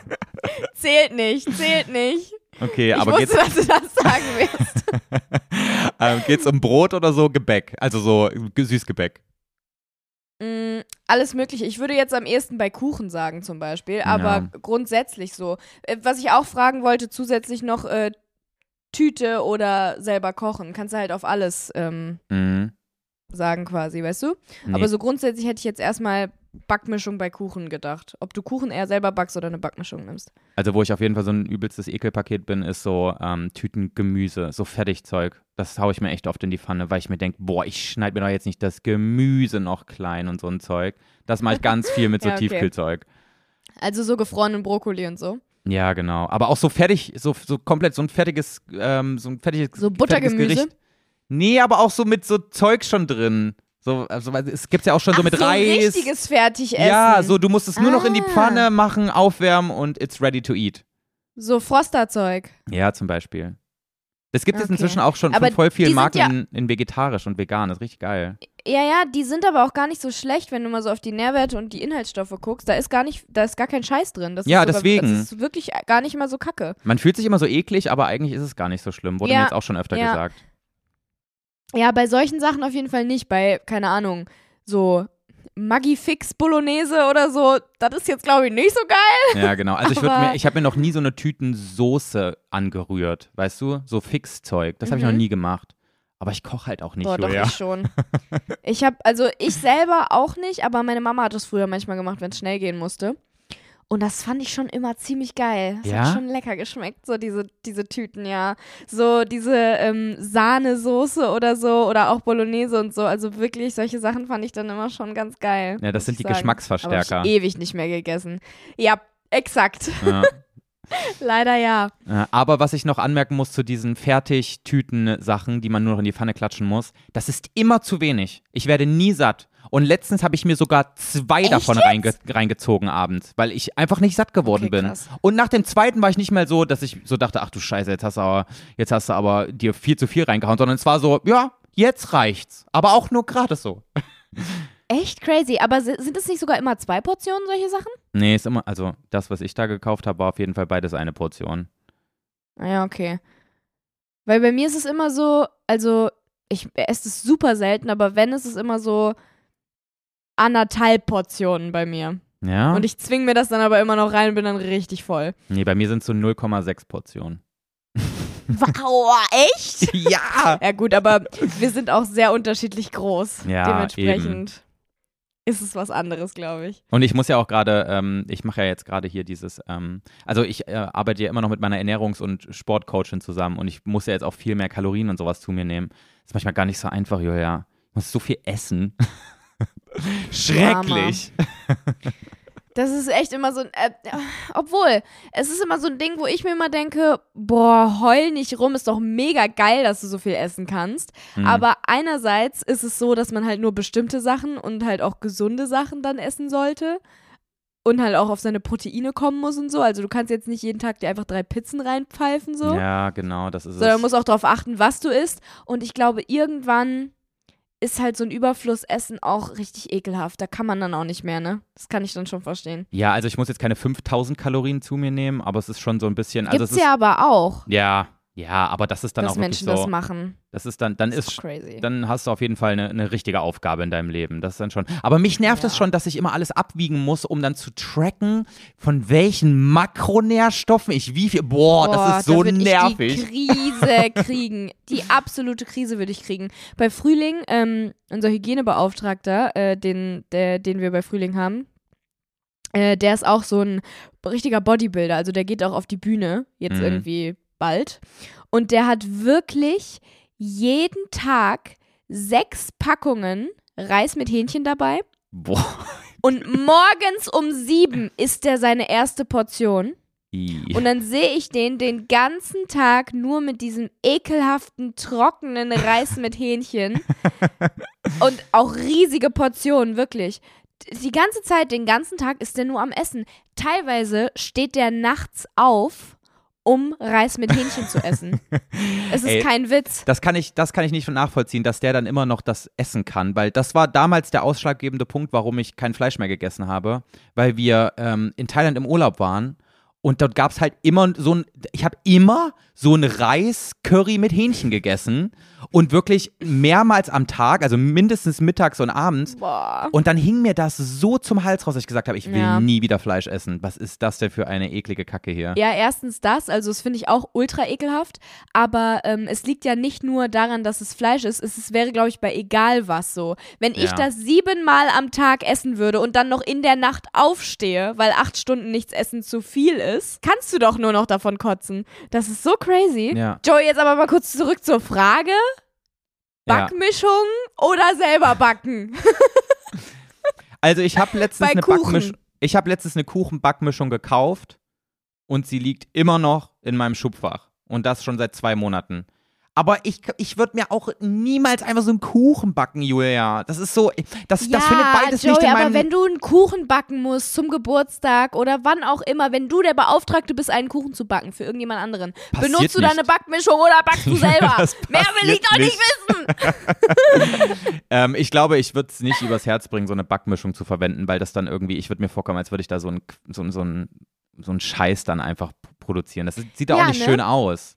Zählt nicht, zählt nicht. Okay, ich aber wusste, geht's, dass du das sagen wirst. ähm, geht's um Brot oder so Gebäck? Also so Ge- Süßgebäck. Mm, alles Mögliche. Ich würde jetzt am ehesten bei Kuchen sagen zum Beispiel, aber Ja. grundsätzlich so. Äh, was ich auch fragen wollte, zusätzlich noch äh, Tüte oder selber kochen. Kannst du halt auf alles ähm, Mhm. sagen quasi, weißt du? Nee. Aber so grundsätzlich hätte ich jetzt erstmal Backmischung bei Kuchen gedacht. Ob du Kuchen eher selber backst oder eine Backmischung nimmst. Also wo ich auf jeden Fall so ein übelstes Ekelpaket bin, ist so ähm, Tüten Gemüse, so Fertigzeug. Das haue ich mir echt oft in die Pfanne, weil ich mir denke, boah, ich schneide mir doch jetzt nicht das Gemüse noch klein und so ein Zeug. Das mache ich ganz viel mit so Ja, okay. Tiefkühlzeug. Also so gefrorenen Brokkoli und so. Ja, genau. Aber auch so fertig, so, so komplett, so ein fertiges, ähm, so ein fertiges, So fertiges Buttergemüse? Gericht. Nee, aber auch so mit so Zeug schon drin. So, also es gibt's ja auch schon so Ach, mit so Reis. richtiges Fertigessen. Ja, so du musst es nur noch in die Ah. Pfanne machen, aufwärmen und it's ready to eat. So Frosterzeug. Ja, zum Beispiel. Das gibt es Okay. inzwischen auch schon Aber von voll vielen sind Marken ja- in, in vegetarisch und vegan. Das ist richtig geil. Ja, ja, die sind aber auch gar nicht so schlecht, wenn du mal so auf die Nährwerte und die Inhaltsstoffe guckst. Da ist gar nicht, da ist gar kein Scheiß drin. Das Ja, ist sogar, deswegen. Das ist wirklich gar nicht mal so kacke. Man fühlt sich immer so eklig, aber eigentlich ist es gar nicht so schlimm. Wurde Ja, mir jetzt auch schon öfter ja. gesagt. Ja, bei solchen Sachen auf jeden Fall nicht. Bei, keine Ahnung, so Maggi Fix Bolognese oder so, das ist jetzt, glaube ich, nicht so geil. Ja, genau. Also ich, mir, ich habe mir noch nie so eine Tüten Soße angerührt, weißt du? So Fixzeug. Das habe ich Mhm. noch nie gemacht. Aber ich koche halt auch nicht, Boah, doch, Julia. ich schon. Ich habe, also ich selber auch nicht, aber meine Mama hat das früher manchmal gemacht, wenn es schnell gehen musste. Und das fand ich schon immer ziemlich geil. Das Ja? hat schon lecker geschmeckt, so diese, diese Tüten, ja. So diese ähm, Sahnesoße oder so oder auch Bolognese und so. Also wirklich, solche Sachen fand ich dann immer schon ganz geil. Ja, das sind die sagen. Geschmacksverstärker. Aber ich ewig nicht mehr gegessen. Ja, exakt. Ja. Leider ja. Ja, Aber was ich noch anmerken muss zu diesen Fertigtüten-Sachen, die man nur noch in die Pfanne klatschen muss, das ist immer zu wenig. Ich werde nie satt. Und letztens habe ich mir sogar zwei Echt davon reinge reingezogen abends, weil ich einfach nicht satt geworden Okay, bin. krass. Und nach dem zweiten war ich nicht mehr so, dass ich so dachte, ach du Scheiße, jetzt hast du aber, jetzt hast du aber dir viel zu viel reingehauen, sondern es war so, ja, jetzt reicht's. Aber auch nur gerade so. Echt crazy. Aber si- sind es nicht sogar immer zwei Portionen, solche Sachen? Nee, ist immer, also das, was ich da gekauft habe, war auf jeden Fall beides eine Portion. Ah ja, okay. Weil bei mir ist es immer so, also ich esse es super selten, aber wenn, ist es immer so anderthalb Portionen bei mir. Ja. Und ich zwinge mir das dann aber immer noch rein und bin dann richtig voll. nee, bei mir sind es so 0,6 Portionen. Wow, echt? ja. Ja gut, aber wir sind auch sehr unterschiedlich groß. Ja, Dementsprechend ist es was anderes, glaube ich. Und ich muss ja auch gerade, ähm, ich mache ja jetzt gerade hier dieses, ähm, also ich äh, arbeite ja immer noch mit meiner Ernährungs- und Sportcoachin zusammen und ich muss ja jetzt auch viel mehr Kalorien und sowas zu mir nehmen. ist manchmal gar nicht so einfach, Julia. Ich muss so viel essen. Schrecklich. Das ist echt immer so ein, äh, obwohl, es ist immer so ein Ding, wo ich mir immer denke, boah, heul nicht rum, ist doch mega geil, dass du so viel essen kannst. Hm. Aber einerseits ist es so, dass man halt nur bestimmte Sachen und halt auch gesunde Sachen dann essen sollte. Und halt auch auf seine Proteine kommen muss und so. Also du kannst jetzt nicht jeden Tag dir einfach drei Pizzen reinpfeifen so. Ja, genau, das ist sondern es. musst auch darauf achten, was du isst. Und ich glaube, irgendwann ist halt so ein Überflussessen auch richtig ekelhaft. Da kann man dann auch nicht mehr, ne? Das kann ich dann schon verstehen. Ja, also ich muss jetzt keine 5000 Kalorien zu mir nehmen, aber es ist schon so ein bisschen, also Gibt's ja aber auch, ja, ja, aber das ist dann dass auch wirklich Menschen so, das machen. das ist dann, dann Das ist, ist crazy. dann hast du auf jeden Fall eine, eine richtige Aufgabe in deinem Leben. Das ist dann schon. Aber mich nervt es Ja. schon, dass ich immer alles abwiegen muss, um dann zu tracken, von welchen Makronährstoffen ich wie viel. Boah, das ist so da nervig. Ich die Krise kriegen. Die absolute Krise würde ich kriegen. Bei Frühling, ähm, unser Hygienebeauftragter, äh, den, der, den wir bei Frühling haben, äh, der ist auch so ein richtiger Bodybuilder. Also der geht auch auf die Bühne jetzt Mhm. irgendwie bald. Und der hat wirklich jeden Tag sechs Packungen Reis mit Hähnchen dabei. Boah. Und morgens um sieben isst er seine erste Portion. I. Und dann sehe ich den den ganzen Tag nur mit diesem ekelhaften, trockenen Reis mit Hähnchen. und auch riesige Portionen, wirklich. Die ganze Zeit, den ganzen Tag ist der nur am Essen. Teilweise steht der nachts auf, um Reis mit Hähnchen zu essen. Es ist Ey, kein Witz. Das kann ich, das kann ich nicht nachvollziehen, dass der dann immer noch das essen kann, weil das war damals der ausschlaggebende Punkt, warum ich kein Fleisch mehr gegessen habe, weil wir ähm, in Thailand im Urlaub waren und dort gab es halt immer so ein, ich habe immer so ein Reis-Curry mit Hähnchen gegessen und wirklich mehrmals am Tag, also mindestens mittags und abends. Boah. Und dann hing mir das so zum Hals raus, dass ich gesagt habe, ich will Ja. nie wieder Fleisch essen. Was ist das denn für eine eklige Kacke hier? Ja, erstens das, also das finde ich auch ultra ekelhaft, aber ähm, es liegt ja nicht nur daran, dass es Fleisch ist, es ist, wäre, glaube ich, bei egal was so. Wenn ich Ja. das siebenmal am Tag essen würde und dann noch in der Nacht aufstehe, weil acht Stunden nichts essen zu viel ist, kannst du doch nur noch davon kotzen. Das ist so crazy. Ja. Joey, jetzt aber mal kurz zurück zur Frage. Ja. Backmischung oder selber backen? Also ich habe letztens eine Kuchen. Backmischung. Ich habe letztens eine Kuchenbackmischung gekauft und sie liegt immer noch in meinem Schubfach. Und das schon seit zwei Monaten. Aber ich, ich würde mir auch niemals einfach so einen Kuchen backen, Julia. Das ist so, das, das findet beides Joey, nicht in aber meinem... wenn du einen Kuchen backen musst zum Geburtstag oder wann auch immer, wenn du der Beauftragte bist, einen Kuchen zu backen für irgendjemand anderen, Passiert benutzt du nicht. deine Backmischung oder backst du selber? Das Mehr will ich doch nicht wissen. ähm, ich glaube, ich würde es nicht übers Herz bringen, so eine Backmischung zu verwenden, weil das dann irgendwie, ich würde mir vorkommen, als würde ich da so einen so, so ein, so ein Scheiß dann einfach produzieren. Das sieht da Ja, auch nicht ne? schön aus.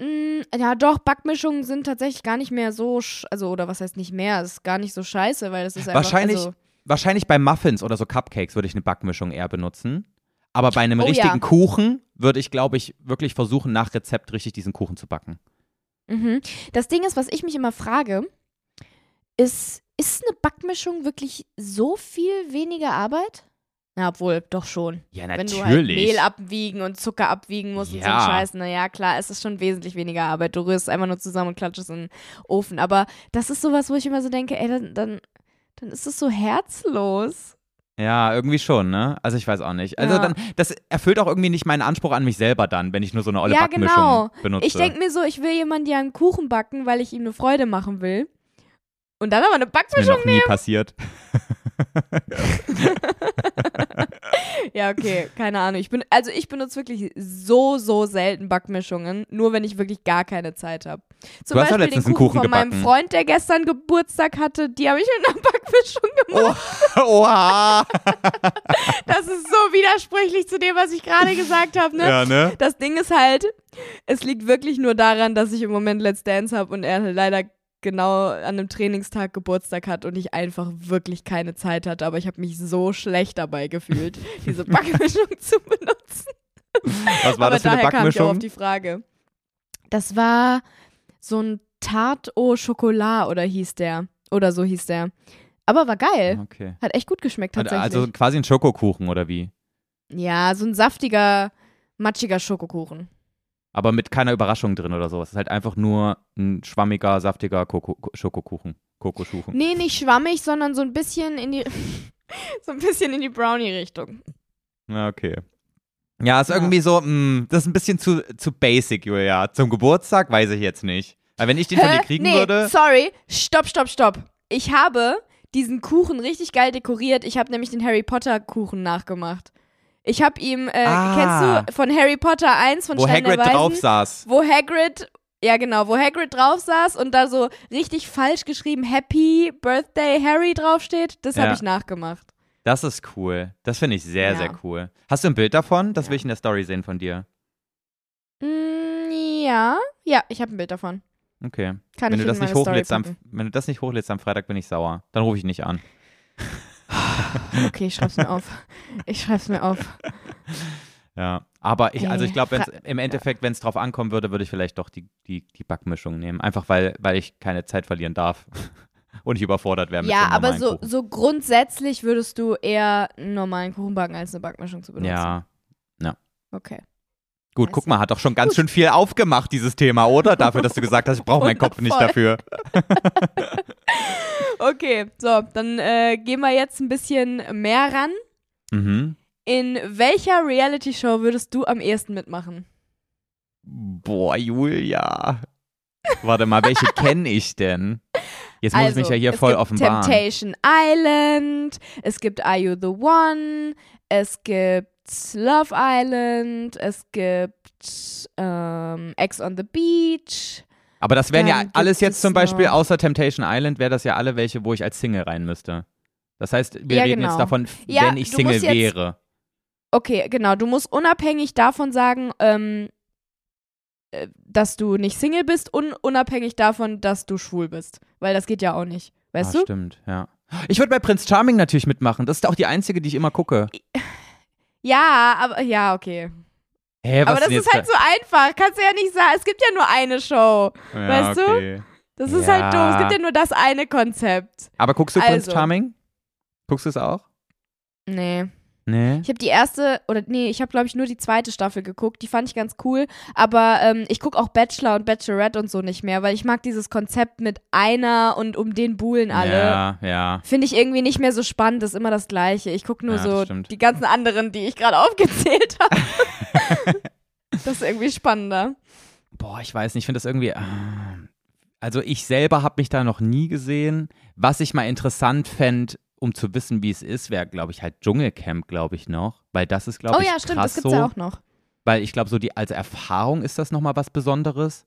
Mm, ja, doch, Backmischungen sind tatsächlich gar nicht mehr so, sch also, oder was heißt nicht mehr, es ist gar nicht so scheiße, weil das ist einfach, Wahrscheinlich, also, wahrscheinlich bei Muffins oder so Cupcakes würde ich eine Backmischung eher benutzen. Aber bei einem Oh, richtigen ja. Kuchen würde ich, glaube ich, wirklich versuchen, nach Rezept richtig diesen Kuchen zu backen. mhm. Das Ding ist, was ich mich immer frage, ist, ist eine Backmischung wirklich so viel weniger Arbeit? Na, obwohl, doch schon. Ja, Wenn natürlich. du halt Mehl abwiegen und Zucker abwiegen musst und so Ja. Scheiß, naja, klar, es ist schon wesentlich weniger Arbeit. Du rührst einfach nur zusammen und klatschst in den Ofen. Aber das ist sowas, wo ich immer so denke, ey, dann, dann, dann ist es so herzlos. Ja, irgendwie schon, ne? Also ich weiß auch nicht. Also Ja. dann, das erfüllt auch irgendwie nicht meinen Anspruch an mich selber dann, wenn ich nur so eine olle Ja, Backmischung genau. benutze. Ich denke mir so, ich will jemandem ja einen Kuchen backen, weil ich ihm eine Freude machen will. Und dann aber eine ist mir Backmischung noch nie passiert. Ja, okay, keine Ahnung. Ich bin, also ich benutze wirklich so, so selten Backmischungen, nur wenn ich wirklich gar keine Zeit habe. Zum Du hast Beispiel den letztens einen Kuchen Kuchen von meinem gebacken. Freund, der gestern Geburtstag hatte, die habe ich mit einer Backmischung gemacht. Oh, oha. Das ist so widersprüchlich zu dem, was ich gerade gesagt habe, ne? Ja, ne? Das Ding ist halt, es liegt wirklich nur daran, dass ich im Moment Let's Dance habe und er leider genau an einem Trainingstag Geburtstag hat und ich einfach wirklich keine Zeit hatte. Aber ich habe mich so schlecht dabei gefühlt, diese Backmischung zu benutzen. Was war Aber das für eine daher kam ich auch auf Backmischung? die Frage. Das war so ein Tarte au Chocolat oder hieß der. Oder so hieß der. Aber war geil. Okay. Hat echt gut geschmeckt tatsächlich. Also quasi ein Schokokuchen oder wie? ja, so ein saftiger, matschiger Schokokuchen. Aber mit keiner Überraschung drin oder sowas. Es ist halt einfach nur ein schwammiger, saftiger Koko Schokokuchen. Kokoschuchen. Nee, nicht schwammig, sondern so ein bisschen in die so ein bisschen in die Brownie-Richtung. Okay. Ja, ist Ja. irgendwie so, mh, das ist ein bisschen zu, zu basic, Julia. Zum Geburtstag weiß ich jetzt nicht. Weil wenn ich den von dir kriegen nee, würde. sorry. Stopp, stopp, stopp. Ich habe diesen Kuchen richtig geil dekoriert. Ich habe nämlich den Harry Potter Kuchen nachgemacht. Ich habe ihm, äh, Ah. kennst du von Harry Potter 1 von Wo Stein der Hagrid Weisen? drauf saß. wo Hagrid, ja genau, wo Hagrid drauf saß und da so richtig falsch geschrieben Happy Birthday Harry draufsteht, das Ja. habe ich nachgemacht. Das ist cool. Das finde ich sehr, Ja. sehr cool. Hast du ein Bild davon? Das Ja. will ich in der Story sehen von dir. Mm, ja, ja, ich habe ein Bild davon. Okay. Kann wenn ich du das nicht hochlädst am, wenn du das nicht hochlädst am Freitag, bin ich sauer. Dann rufe ich nicht an. Okay, ich schreib's mir auf. Ich schreib's mir auf. Ja. Aber ich, also ich glaube, im Endeffekt, wenn es drauf ankommen würde, würde ich vielleicht doch die, die, die Backmischung nehmen. Einfach weil, weil ich keine Zeit verlieren darf. Und ich überfordert wäre mit Ja, so aber so, Kuchen. so grundsätzlich würdest du eher einen normalen Kuchen backen, als eine Backmischung zu benutzen. Ja. Okay. Gut, Weiß guck mal, hat doch schon ganz schön viel aufgemacht, dieses Thema, oder? Dafür, dass du gesagt hast, ich brauche meinen Kopf nicht dafür. Okay, so, dann äh, gehen wir jetzt ein bisschen mehr ran. Mhm. In welcher Reality-Show würdest du am ehesten mitmachen? Boah, Julia. Warte mal, welche kenne ich denn? Jetzt muss ich mich ja hier Also, es voll gibt offenbaren. Temptation Island, es gibt Are You the One, es gibt Love Island, es gibt ähm, Ex on the Beach. Aber das wären ja alles jetzt zum Beispiel, noch- außer Temptation Island, wäre das ja alle welche, wo ich als Single rein müsste. Das heißt, wir Ja, reden genau. jetzt davon, Ja, wenn ich Single wäre. Okay, genau, du musst unabhängig davon sagen, ähm, äh, dass du nicht Single bist und unabhängig davon, dass du schwul bist. Weil das geht ja auch nicht. Weißt ah, du? Stimmt, ja. Ich würde bei Prince Charming natürlich mitmachen. Das ist auch die einzige, die ich immer gucke. Ja, aber ja, okay. Hä, was aber das ist halt so einfach. Kannst du ja nicht sagen. Es gibt ja nur eine Show. ja, weißt du? okay. Das ist Ja. halt doof. Es gibt ja nur das eine Konzept. Aber guckst du Prince Also. Charming? Guckst du es auch? Nee. Nee. Ich habe die erste, oder nee, ich habe, glaube ich, nur die zweite Staffel geguckt. Die fand ich ganz cool. Aber ähm, ich gucke auch Bachelor und Bachelorette und so nicht mehr, weil ich mag dieses Konzept mit einer und um den buhlen alle. Ja, ja. Finde ich irgendwie nicht mehr so spannend, das ist immer das Gleiche. Ich gucke nur Ja, so die ganzen anderen, die ich gerade aufgezählt habe. das ist irgendwie spannender. Boah, ich weiß nicht, ich finde das irgendwie. ah. Also ich selber habe mich da noch nie gesehen. Was ich mal interessant fände, um zu wissen, wie es ist, wäre, glaube ich, halt Dschungelcamp, glaube ich noch. Weil das ist, glaube Oh ich, ja, stimmt, krass das gibt's so. ja auch noch. Weil ich glaube, so die als Erfahrung ist das nochmal was Besonderes.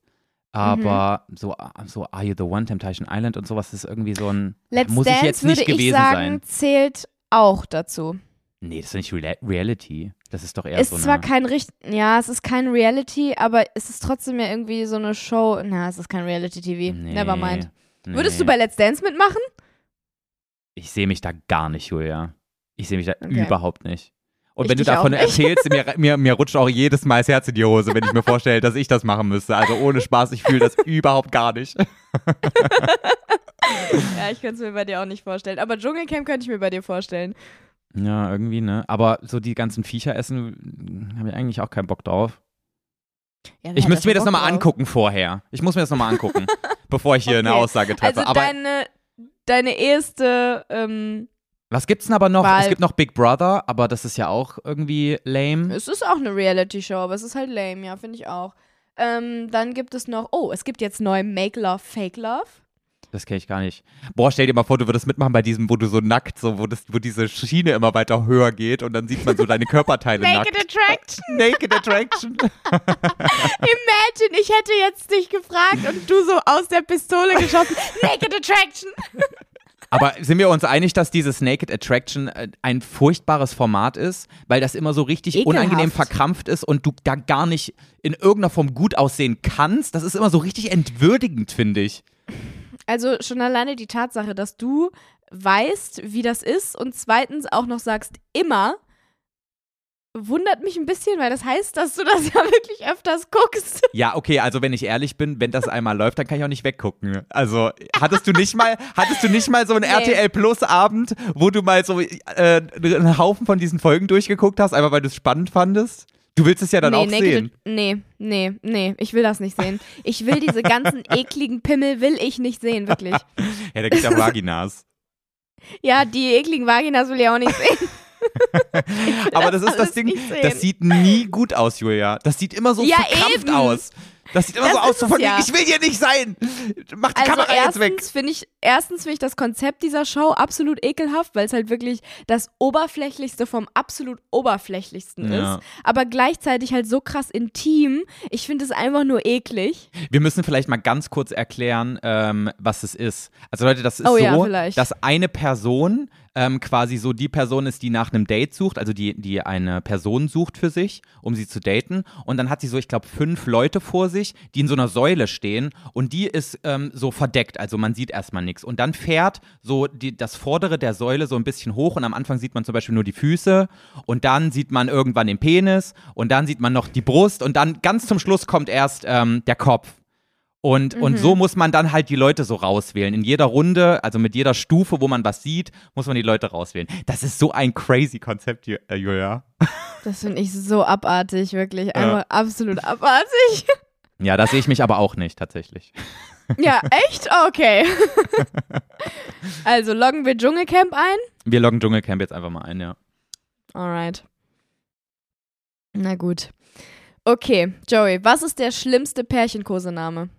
Aber so, so Are You the One, Temptation Island und sowas ist irgendwie so ein. Let's muss Dance ich jetzt würde nicht ich gewesen sagen, sein. zählt auch dazu. Nee, das ist nicht Real Reality. Das ist doch eher ist so zwar eine. kein richtig, ja, es ist kein Reality, aber es ist trotzdem ja irgendwie so eine Show. Na, es ist kein Reality-TV. Nee, Never mind. nee. Würdest du bei Let's Dance mitmachen? Ich sehe mich da gar nicht, Julia. Ich sehe mich da Okay. überhaupt nicht. Und Ich wenn du davon erzählst, mir, mir, mir rutscht auch jedes Mal das Herz in die Hose, wenn ich mir vorstelle, dass ich das machen müsste. Also ohne Spaß, ich fühle das überhaupt gar nicht. Ja, ich könnte es mir bei dir auch nicht vorstellen. Aber Dschungelcamp könnte ich mir bei dir vorstellen. Ja, irgendwie, ne? Aber so die ganzen Viecher essen, habe ich eigentlich auch keinen Bock drauf. Ja, Ich müsste mir das nochmal angucken vorher. Ich muss mir das nochmal angucken, bevor ich hier eine Okay. Aussage treffe. Also aber deine, deine erste, ähm, was gibt's denn aber noch? Weil- es gibt noch Big Brother, aber das ist ja auch irgendwie lame. es ist auch eine Reality-Show, aber es ist halt lame, ja, finde ich auch. Ähm, dann gibt es noch, oh, es gibt jetzt neu Make Love, Fake Love. Das kenne ich gar nicht. Boah, stell dir mal vor, du würdest mitmachen bei diesem, wo du so nackt, so, wo, das, wo diese Schiene immer weiter höher geht und dann sieht man so deine Körperteile Naked nackt. Attraction. Naked Attraction. Imagine, ich hätte jetzt dich gefragt und du so aus der Pistole geschossen. Naked Attraction. Aber sind wir uns einig, dass dieses Naked Attraction äh, ein furchtbares Format ist, weil das immer so richtig Ekelhaft. unangenehm verkrampft ist und du da gar nicht in irgendeiner Form gut aussehen kannst? Das ist immer so richtig entwürdigend, finde ich. Also schon alleine die Tatsache, dass du weißt, wie das ist und zweitens auch noch sagst, immer, wundert mich ein bisschen, weil das heißt, dass du das ja wirklich öfters guckst. Ja, okay, also wenn ich ehrlich bin, wenn das einmal läuft, dann kann ich auch nicht weggucken. Also hattest du nicht mal, hattest du nicht mal so einen Nee. RTL Plus Abend, wo du mal so äh, einen Haufen von diesen Folgen durchgeguckt hast, einfach weil du es spannend fandest? Du willst es ja dann nee, auch sehen. Nee, nee, nee, ich will das nicht sehen. Ich will diese ganzen ekligen Pimmel, will ich nicht sehen, wirklich. Ja, da gibt's ja Vaginas. Ja, die ekligen Vaginas will ich auch nicht sehen. Aber das ist das Ding, das sieht nie gut aus, Julia. Das sieht immer so Ja, verkrampft eben. aus. Das sieht immer Das so aus, so von wegen, ja. ich will hier nicht sein. Mach die Also Kamera jetzt weg. erstens finde ich, erstens finde ich das Konzept dieser Show absolut ekelhaft, weil es halt wirklich das Oberflächlichste vom absolut Oberflächlichsten Ja. ist. Aber gleichzeitig halt so krass intim. Ich finde es einfach nur eklig. Wir müssen vielleicht mal ganz kurz erklären, ähm, was es ist. Also Leute, das ist Oh ja, so, vielleicht. dass eine Person ähm, quasi so die Person ist, die nach einem Date sucht, also die, die eine Person sucht für sich, um sie zu daten. Und dann hat sie so, ich glaube, fünf Leute vor sich, die in so einer Säule stehen und die ist ähm, so verdeckt, also man sieht erstmal nichts. Und dann fährt so die, das Vordere der Säule so ein bisschen hoch und am Anfang sieht man zum Beispiel nur die Füße und dann sieht man irgendwann den Penis und dann sieht man noch die Brust und dann ganz zum Schluss kommt erst ähm, der Kopf. Und, und so muss man dann halt die Leute so rauswählen. In jeder Runde, also mit jeder Stufe, wo man was sieht, muss man die Leute rauswählen. Das ist so ein crazy Konzept, äh, Julia. Das finde ich so abartig, wirklich. Einfach absolut abartig. Ja, da sehe ich mich aber auch nicht, tatsächlich. Ja, echt? Okay. also loggen wir Dschungelcamp ein? Wir loggen Dschungelcamp jetzt einfach mal ein, ja. Alright. Na gut. Okay, Joey, was ist der schlimmste Pärchenkosename?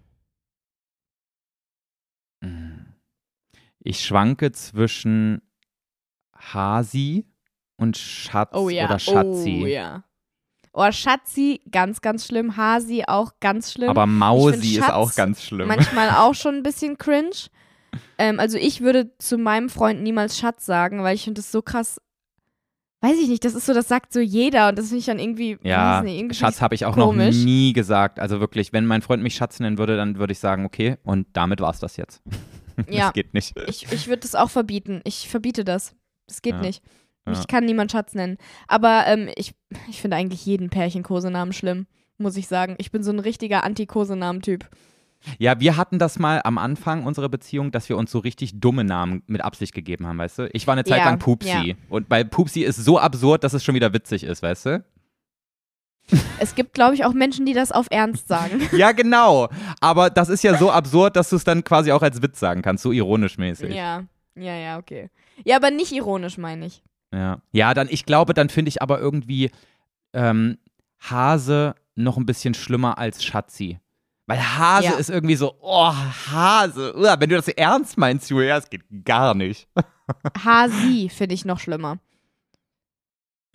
Ich schwanke zwischen Hasi und Schatz Oh ja. oder Schatzi. Oh ja. Oh, Schatzi, ganz, ganz schlimm. Hasi auch ganz schlimm. Aber Mausi ist auch ganz schlimm. Manchmal auch schon ein bisschen cringe. Ähm, also ich würde zu meinem Freund niemals Schatz sagen, weil ich finde das so krass. Weiß ich nicht, das ist so, das sagt so jeder und das finde ich dann irgendwie. Ja, weiß nicht, irgendwie Schatz habe ich auch komisch. noch nie gesagt. Also wirklich, wenn mein Freund mich Schatz nennen würde, dann würde ich sagen, okay, und damit war es das jetzt. Ja. Das geht nicht. Ich, ich würde das auch verbieten. Ich verbiete das. Das geht Ja. nicht. Ja. Ich kann niemand Schatz nennen. Aber ähm, ich, ich finde eigentlich jeden Pärchen-Kosenamen schlimm, muss ich sagen. Ich bin so ein richtiger Anti-Kosenamen-Typ. Ja, wir hatten das mal am Anfang unserer Beziehung, dass wir uns so richtig dumme Namen mit Absicht gegeben haben, weißt du? Ich war eine Zeit Ja, lang Pupsi. ja. Und bei Pupsi ist so absurd, dass es schon wieder witzig ist, weißt du? Es gibt, glaube ich, auch Menschen, die das auf Ernst sagen. Ja, genau. Aber das ist ja so absurd, dass du es dann quasi auch als Witz sagen kannst, so ironisch mäßig. ja, ja, ja, okay. Ja, aber nicht ironisch, meine ich. Ja, ja dann, ich glaube, dann finde ich aber irgendwie ähm, Hase noch ein bisschen schlimmer als Schatzi. Weil Hase Ja. ist irgendwie so, oh, Hase. Uah, wenn du das ernst meinst, Julia, das geht gar nicht. Hasi finde ich noch schlimmer.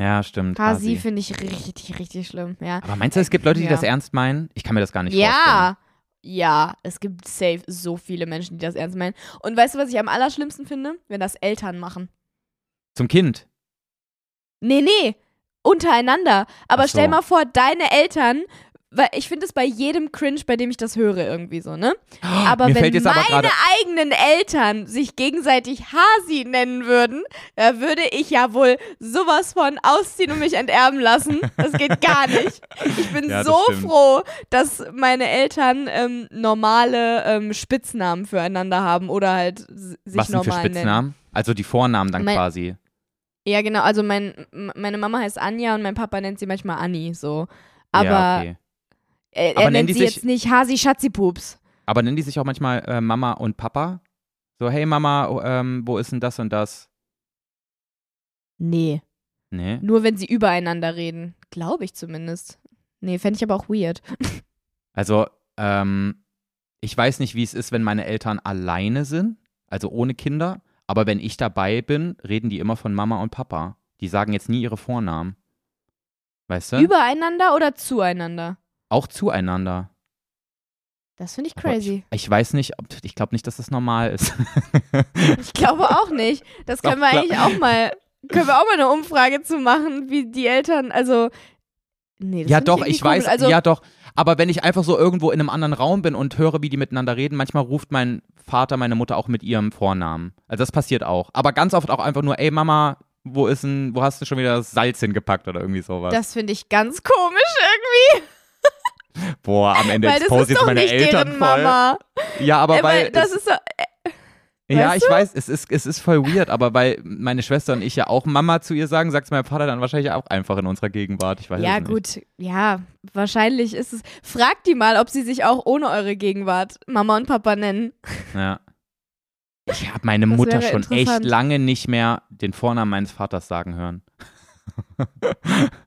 Ja, stimmt. Hasi Hasi. finde ich richtig, richtig schlimm. Ja, Aber meinst du, es gibt Leute, die Ja. das ernst meinen? Ich kann mir das gar nicht vorstellen. ja. Ja, es gibt safe so viele Menschen, die das ernst meinen. Und weißt du, was ich am allerschlimmsten finde? Wenn das Eltern machen. Zum Kind. Nee, nee, untereinander. Aber Ach so. stell mal vor, deine Eltern, weil ich finde es bei jedem cringe, bei dem ich das höre irgendwie so, ne? Aber Mir wenn meine aber eigenen Eltern sich gegenseitig Hasi nennen würden, da würde ich ja wohl sowas von ausziehen und mich enterben lassen. Das geht gar nicht. Ich bin Ja, so stimmt. froh, dass meine Eltern ähm, normale ähm, Spitznamen füreinander haben oder halt sich Was denn für normal nennen. Spitznamen? Also die Vornamen dann Mein- quasi. Ja, genau. Also mein, meine Mama heißt Anja und mein Papa nennt sie manchmal Anni, so. Aber ja, okay. Er, er nennt sie jetzt nicht Hasi Schatzipups. Aber nennen die sich auch manchmal äh, Mama und Papa? So, hey Mama, oh, ähm, wo ist denn das und das? Nee. Nee. Nur wenn sie übereinander reden. Glaube ich zumindest. Nee, fände ich aber auch weird. Also, ähm, ich weiß nicht, wie es ist, wenn meine Eltern alleine sind, also ohne Kinder. Aber wenn ich dabei bin, reden die immer von Mama und Papa. Die sagen jetzt nie ihre Vornamen. Weißt du? Übereinander oder zueinander? Auch zueinander. Das finde ich crazy. Ich, ich weiß nicht, ob, ich glaube nicht, dass das normal ist. Ich glaube auch nicht. Das können wir eigentlich auch mal, können wir auch mal eine Umfrage zu machen, wie die Eltern, also. Nee, das ja, doch, irgendwie ich weiß. Also, ja, doch. Aber wenn ich einfach so irgendwo in einem anderen Raum bin und höre, wie die miteinander reden, manchmal ruft mein Vater meine Mutter auch mit ihrem Vornamen. Also das passiert auch. Aber ganz oft auch einfach nur, ey Mama, wo ist denn, wo hast du schon wieder das Salz hingepackt oder irgendwie sowas? das finde ich ganz komisch irgendwie. Boah, am Ende expose jetzt meine Eltern voll. Mama. Ja, aber Äh, weil, weil das ist so, ja, weißt ich weiß, es ist, es ist voll weird, aber weil meine Schwester und ich ja auch Mama zu ihr sagen, sagt es mein Vater dann wahrscheinlich auch einfach in unserer Gegenwart. Ich weiß ja gut, ja, wahrscheinlich ist es. Fragt die mal, ob sie sich auch ohne eure Gegenwart Mama und Papa nennen. Ja. Ich habe meine Das Mutter schon echt lange nicht mehr den Vornamen meines Vaters sagen hören.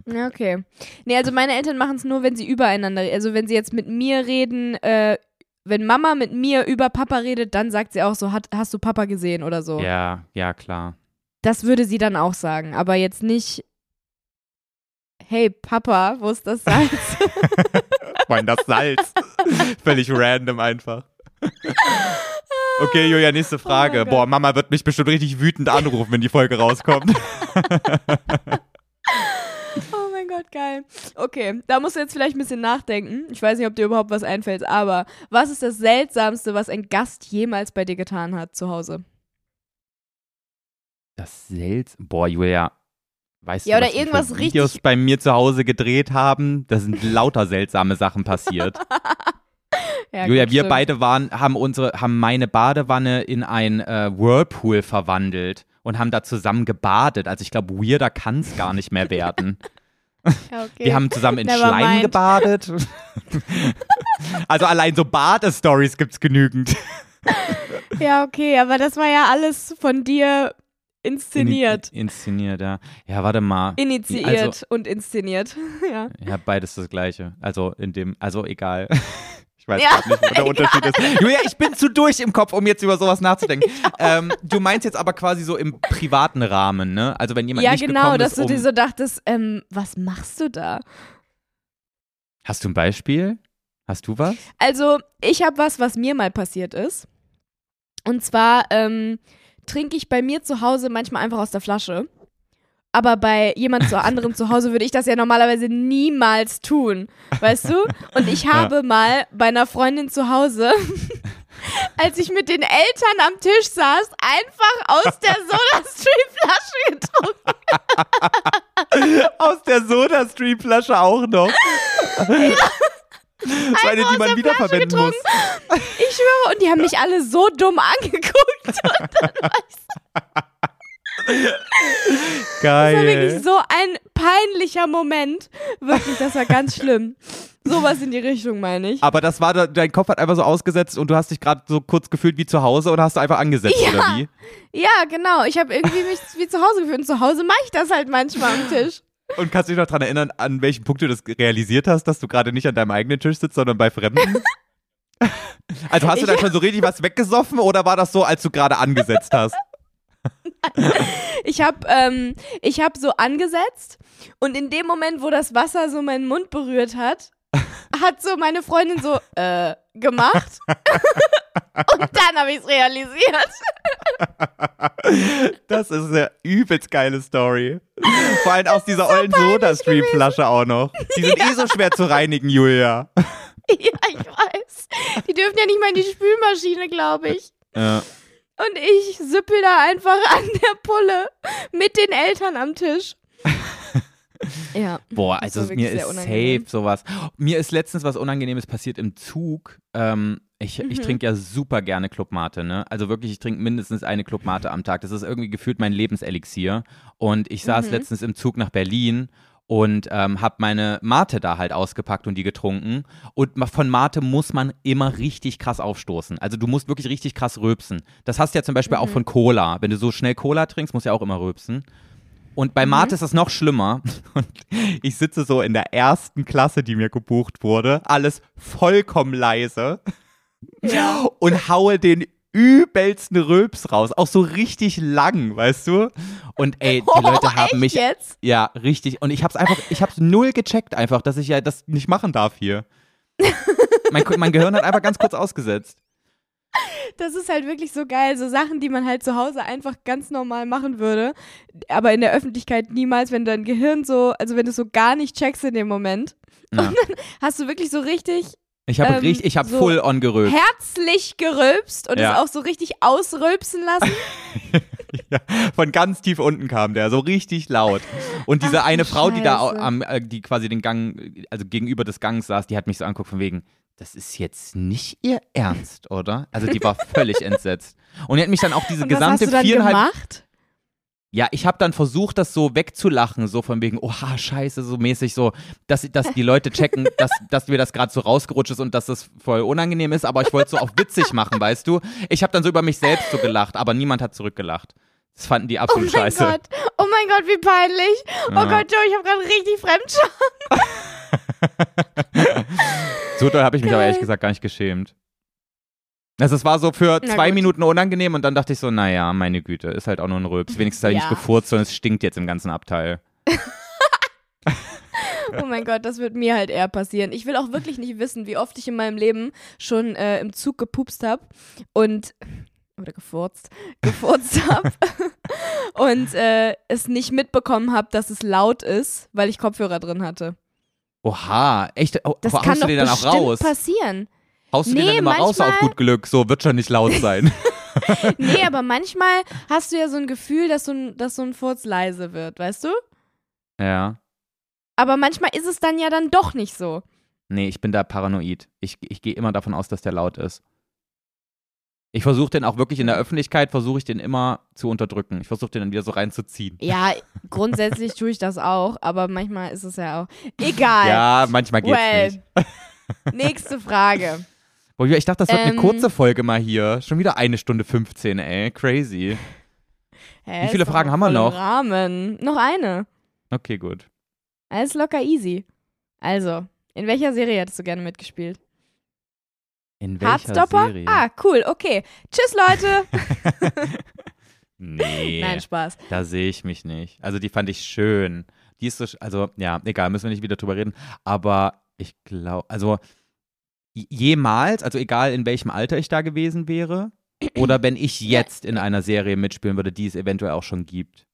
Okay. Nee, also meine Eltern machen es nur, wenn sie übereinander, also wenn sie jetzt mit mir reden, äh, wenn Mama mit mir über Papa redet, dann sagt sie auch so, hat, hast du Papa gesehen oder so. Ja, ja, klar. Das würde sie dann auch sagen, aber jetzt nicht, hey Papa, wo ist das Salz? Mein das Salz. Völlig random einfach. Okay, Julia, nächste Frage. Gott. Boah, Mama wird mich bestimmt richtig wütend anrufen, wenn die Folge rauskommt. oh mein Gott, geil. Okay, da musst du jetzt vielleicht ein bisschen nachdenken. Ich weiß nicht, ob dir überhaupt was einfällt, aber was ist das Seltsamste, was ein Gast jemals bei dir getan hat zu Hause? Das Selts. Boah, Julia. Weißt Ja, du, oder irgendwas für Videos richtig- bei mir zu Hause gedreht haben? Da sind lauter seltsame Sachen passiert. Ja, Julia, wir stimmt. beide waren, haben unsere, haben meine Badewanne in ein äh, Whirlpool verwandelt und haben da zusammen gebadet. Also ich glaube, weirder kann es gar nicht mehr werden. Ja, okay. Wir haben zusammen in Never Schleim mind. gebadet. also allein so Badestories gibt's genügend. Ja, okay, aber das war ja alles von dir inszeniert. In, inszeniert, ja. Ja, warte mal. Initiiert Also- und inszeniert. ja. Ja, beides das gleiche. Also in dem, also egal. Ich weiß Ja, nicht, wo der Unterschied ist. Julia, ich bin zu durch im Kopf, um jetzt über sowas nachzudenken. Ähm, du meinst jetzt aber quasi so im privaten Rahmen, ne? Also wenn jemand Ja, nicht genau, gekommen dass ist, du um dir so dachtest, ähm, was machst du da? Hast du ein Beispiel? Hast du was? Also, ich habe was, was mir mal passiert ist. Und zwar ähm, trinke ich bei mir zu Hause manchmal einfach aus der Flasche. Aber bei jemand zu anderem zu Hause würde ich das ja normalerweise niemals tun. Weißt du? Und ich habe mal bei einer Freundin zu Hause, als ich mit den Eltern am Tisch saß, einfach aus der Soda-Stream-Flasche getrunken. Aus der Soda-Stream-Flasche auch noch. Das ist eine, die man wiederverwenden muss. Ich schwöre, und die haben mich alle so dumm angeguckt. Und dann war ich Das war wirklich Geil. so ein peinlicher Moment. Wirklich, das war ganz schlimm. Sowas in die Richtung, meine ich. Aber das war, da- dein Kopf hat einfach so ausgesetzt und du hast dich gerade so kurz gefühlt wie zu Hause oder hast du einfach angesetzt Ja. oder wie? Ja, genau. Ich habe irgendwie mich wie zu Hause gefühlt. Und zu Hause mache ich das halt manchmal am Tisch. Und kannst du dich noch daran erinnern, an welchem Punkt du das realisiert hast, dass du gerade nicht an deinem eigenen Tisch sitzt, sondern bei Fremden? Also hast du dann schon so richtig was weggesoffen oder war das so, als du gerade angesetzt hast? Ich habe ähm, ich hab so angesetzt und in dem Moment, wo das Wasser so meinen Mund berührt hat, hat so meine Freundin so äh, gemacht. und dann habe ich es realisiert. Das ist eine übelst geile Story. Vor allem aus dieser ollen Soda-Stream-Flasche auch noch. Die sind eh so schwer zu reinigen, Julia. ja, ich weiß. Die dürfen ja nicht mal in die Spülmaschine, glaube ich. Ja. Und ich süppel da einfach an der Pulle mit den Eltern am Tisch. ja. Boah, also mir ist safe sowas. Mir ist letztens was Unangenehmes passiert im Zug. Ähm, ich ich Mhm. trinke ja super gerne Clubmate, ne? Also wirklich, ich trinke mindestens eine Clubmate am Tag. Das ist irgendwie gefühlt mein Lebenselixier. Und ich saß Mhm. letztens im Zug nach Berlin und ähm, habe meine Mate da halt ausgepackt und die getrunken. Und von Mate muss man immer richtig krass aufstoßen. Also du musst wirklich richtig krass rülpsen. Das hast du ja zum Beispiel auch Mhm. von Cola. Wenn du so schnell Cola trinkst, musst du ja auch immer rülpsen. Und Mhm. bei Mate ist das noch schlimmer. Und ich sitze so in der ersten Klasse, die mir gebucht wurde, alles vollkommen leise Ja. und haue den übelsten Rülps raus. Auch so richtig lang, weißt du? Und ey, die Leute oh, haben echt mich. jetzt? Ja, richtig. Und ich hab's einfach, ich hab's null gecheckt einfach, dass ich ja das nicht machen darf hier. Mein, mein Gehirn hat einfach ganz kurz ausgesetzt. Das ist halt wirklich so geil. So Sachen, die man halt zu Hause einfach ganz normal machen würde, aber in der Öffentlichkeit niemals, wenn dein Gehirn so, also wenn du es so gar nicht checkst in dem Moment. Ja. Und dann hast du wirklich so richtig Ich habe Ähm, richtig, ich habe so full on gerülpt. herzlich gerülpst und Ja. es auch so richtig ausrülpsen lassen. Ja, von ganz tief unten kam der, so richtig laut. Und diese Ach, eine Frau, die da Scheiße. am, äh, die quasi den Gang, also gegenüber des Gangs saß, die hat mich so angeguckt von wegen, das ist jetzt nicht ihr Ernst, oder? Also die war völlig entsetzt. Und die hat mich dann auch diese und gesamte viereinhalb. gemacht? Ja, ich habe dann versucht, das so wegzulachen, so von wegen, oha, scheiße, so mäßig so, dass, dass die Leute checken, dass, dass mir das gerade so rausgerutscht ist und dass das voll unangenehm ist, aber ich wollte so auch witzig machen, weißt du? Ich habe dann so über mich selbst so gelacht, aber niemand hat zurückgelacht. Das fanden die Oh absolut mein scheiße. Gott, oh mein Gott, wie peinlich. Oh Ja. Gott, Joe, ich habe gerade richtig Fremdscham. So doll habe ich mich aber Geil. ehrlich gesagt gar nicht geschämt. Also es war so für Na zwei gut. Minuten unangenehm und dann dachte ich so, naja, meine Güte, ist halt auch nur ein Rülps. Wenigstens habe ich Ja. nicht gefurzt, sondern es stinkt jetzt im ganzen Abteil. Oh mein Gott, das wird mir halt eher passieren. Ich will auch wirklich nicht wissen, wie oft ich in meinem Leben schon äh, im Zug gepupst habe und oder gefurzt, gefurzt habe und äh, es nicht mitbekommen habe, dass es laut ist, weil ich Kopfhörer drin hatte. Oha, echt? Oh, Das kann doch bestimmt passieren. Haust du den Nee, dann immer raus auf gut Glück? So, wird schon nicht laut sein. Nee, aber manchmal hast du ja so ein Gefühl, dass so ein, dass so ein Furz leise wird, weißt du? ja. Aber manchmal ist es dann ja dann doch nicht so. Nee, ich bin da paranoid. Ich, ich gehe immer davon aus, dass der laut ist. Ich versuche den auch wirklich in der Öffentlichkeit, versuche ich den immer zu unterdrücken. Ich versuche den dann wieder so reinzuziehen. Ja, grundsätzlich tue ich das auch, aber manchmal ist es ja auch egal. Ja, manchmal geht's well, nicht. nächste Frage. Boah, ich dachte, das wird eine Ähm. kurze Folge mal hier. Schon wieder eine Stunde 15, ey. Crazy. Hä, Wie viele Fragen haben wir noch? Rahmen. Noch eine. Okay, gut. Alles locker easy. Also, in welcher Serie hättest du gerne mitgespielt? In welcher Hardstopper? Serie? Ah, cool, okay. Tschüss, Leute. nee, Nein, Spaß. da sehe ich mich nicht. Also die fand ich schön. Die ist so, also ja, egal, müssen wir nicht wieder drüber reden. Aber ich glaube, also jemals, also egal in welchem Alter ich da gewesen wäre, oder wenn ich jetzt in einer Serie mitspielen würde, die es eventuell auch schon gibt.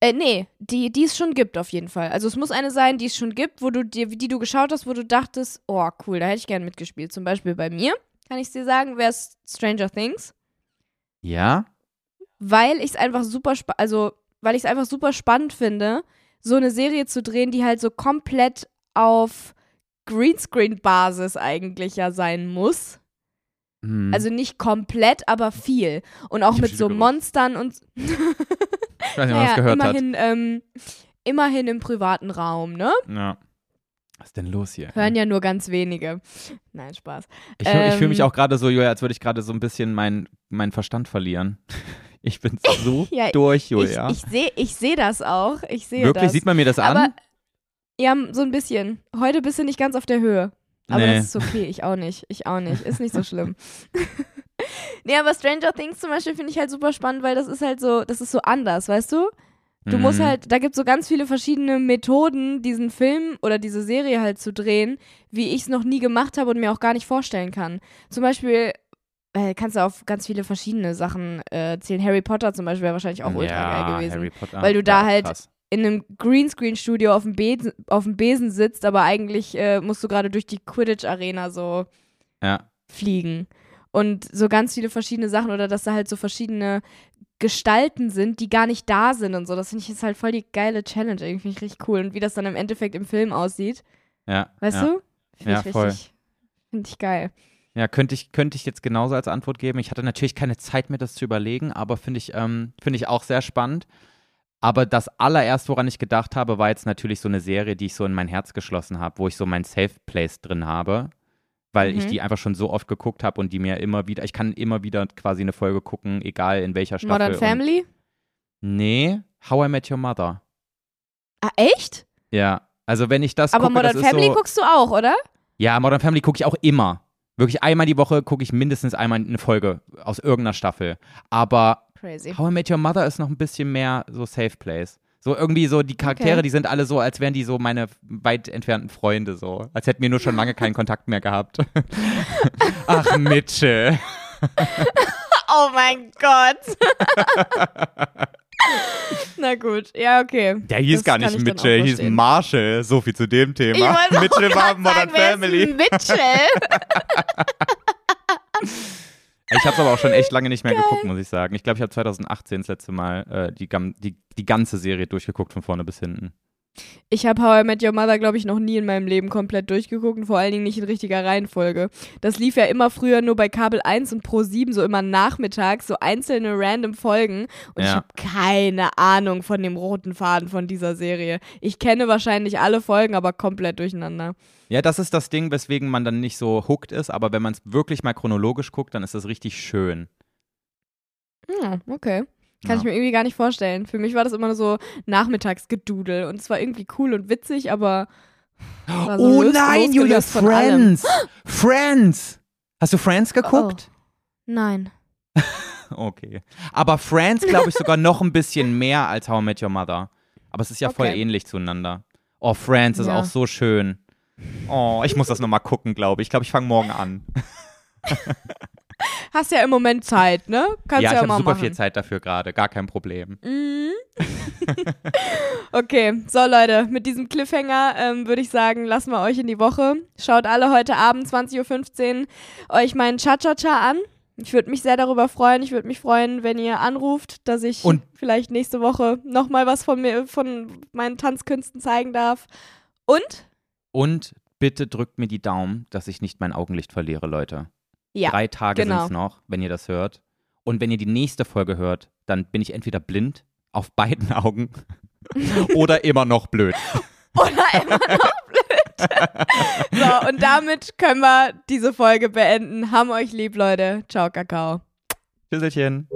Äh, nee, die, die es schon gibt auf jeden Fall. Also es muss eine sein, die es schon gibt, wo du dir, die du geschaut hast, wo du dachtest, oh cool, da hätte ich gerne mitgespielt. Zum Beispiel bei mir, kann ich dir sagen, wäre es Stranger Things. Ja? weil ich es einfach super, also weil ich es einfach super spannend finde, so eine Serie zu drehen, die halt so komplett auf Greenscreen-Basis eigentlich ja sein muss. Hm. Also nicht komplett, aber viel. Und auch Ich mit so. Monstern und ich weiß nicht, naja, gehört hat. immerhin, ähm, immerhin im privaten Raum, ne? Ja. Was ist denn los hier? Hören ja nur ganz wenige. Nein, Spaß. Ich, hör- ich fühle mich Ähm, auch gerade so, Julia, als würde ich gerade so ein bisschen meinen meinen Verstand verlieren. Ich bin so Ja, durch, Julia. Ich, ich sehe ich seh das auch. Ich sehe Wirklich? das. Sieht man mir das an? Aber ja, so ein bisschen. Heute bist du nicht ganz auf der Höhe. Aber Nee. das ist okay, ich auch nicht. Ich auch nicht. Ist nicht so schlimm. nee, aber Stranger Things zum Beispiel finde ich halt super spannend, weil das ist halt so, das ist so anders, weißt du? Du musst Mhm. halt, da gibt es so ganz viele verschiedene Methoden, diesen Film oder diese Serie halt zu drehen, wie ich es noch nie gemacht habe und mir auch gar nicht vorstellen kann. Zum Beispiel äh, kannst du auf ganz viele verschiedene Sachen äh, zählen. Harry Potter zum Beispiel wäre wahrscheinlich auch ultra ja, geil gewesen. Harry Potter. Weil du da Ja, halt krass. In einem Greenscreen-Studio auf dem, Besen, auf dem Besen sitzt, aber eigentlich äh, musst du gerade durch die Quidditch-Arena so Ja. fliegen. Und so ganz viele verschiedene Sachen oder dass da halt so verschiedene Gestalten sind, die gar nicht da sind und so. Das finde ich ist halt voll die geile Challenge. Irgendwie finde ich richtig cool. Und wie das dann im Endeffekt im Film aussieht. Ja. Weißt ja. du? Finde Ja, ich voll. richtig. Finde ich geil. Ja, könnte ich, könnte ich jetzt genauso als Antwort geben. Ich hatte natürlich keine Zeit, mir das zu überlegen, aber finde ich, ähm, finde ich auch sehr spannend. Aber das allererst, woran ich gedacht habe, war jetzt natürlich so eine Serie, die ich so in mein Herz geschlossen habe, wo ich so mein Safe Place drin habe, weil ich Mhm. die einfach schon so oft geguckt habe und die mir immer wieder, ich kann immer wieder quasi eine Folge gucken, egal in welcher Staffel. Modern Family? Nee, How I Met Your Mother. Ah, echt? Ja, also wenn ich das Aber gucke, Modern Family so, guckst du auch, oder? Ja, Modern Family gucke ich auch immer. Wirklich einmal die Woche gucke ich mindestens einmal eine Folge aus irgendeiner Staffel. Aber Crazy. How I Met Your Mother ist noch ein bisschen mehr so Safe Place. So irgendwie so die Charaktere, Okay. die sind alle so, als wären die so meine weit entfernten Freunde so. Als hätten wir nur schon lange keinen Kontakt mehr gehabt. Ach, Mitchell. Oh mein Gott. Na gut, ja, okay. Der hieß Das gar nicht ich Mitchell, hieß. Marshall. So viel zu dem Ich Thema. auch Mitchell war Modern sagen, Family. Mitchell. Ich habe es aber auch schon echt lange nicht mehr geguckt, muss ich sagen. Ich glaube, ich habe 2018 das letzte Mal äh, die, die, die ganze Serie durchgeguckt, von vorne bis hinten. Ich habe How I Met Your Mother, glaube ich, noch nie in meinem Leben komplett durchgeguckt und vor allen Dingen nicht in richtiger Reihenfolge. Das lief ja immer früher nur bei Kabel 1 und Pro 7, so immer nachmittags, so einzelne random Folgen. Und ich Ja. habe keine Ahnung von dem roten Faden von dieser Serie. Ich kenne wahrscheinlich alle Folgen, aber komplett durcheinander. Ja, das ist das Ding, weswegen man dann nicht so hooked ist, aber wenn man es wirklich mal chronologisch guckt, dann ist das richtig schön. Hm, okay. Kann Ja. ich mir irgendwie gar nicht vorstellen. Für mich war das immer nur so Nachmittagsgedudel und es war irgendwie cool und witzig, aber. so oh nein, Julia. Friends! Friends! Hast du Friends geguckt? Nein. Okay. Aber Friends, glaube ich, sogar noch ein bisschen mehr als How I Met Your Mother. Aber es ist ja voll Okay. ähnlich zueinander. Oh, Friends ist Ja. auch so schön. Oh, ich muss das nochmal gucken, glaube ich. Ich glaube, ich fange morgen an. Hast ja im Moment Zeit, ne? Kannst ja, ja, ich habe super machen. viel Zeit dafür gerade. Gar kein Problem. Mhm. okay, so Leute, mit diesem Cliffhanger ähm, würde ich sagen, lassen wir euch in die Woche. Schaut alle heute Abend 20.15 Uhr euch meinen Cha-Cha-Cha an. Ich würde mich sehr darüber freuen. Ich würde mich freuen, wenn ihr anruft, dass ich Und- vielleicht nächste Woche nochmal was von mir, von meinen Tanzkünsten zeigen darf. Und? Und bitte drückt mir die Daumen, dass ich nicht mein Augenlicht verliere, Leute. Ja, Drei Tage genau. sind es noch, wenn ihr das hört. Und wenn ihr die nächste Folge hört, dann bin ich entweder blind auf beiden Augen oder immer noch blöd. Oder immer noch blöd. so, und damit können wir diese Folge beenden. Haben euch lieb, Leute. Ciao, Kakao. Tschüsselchen.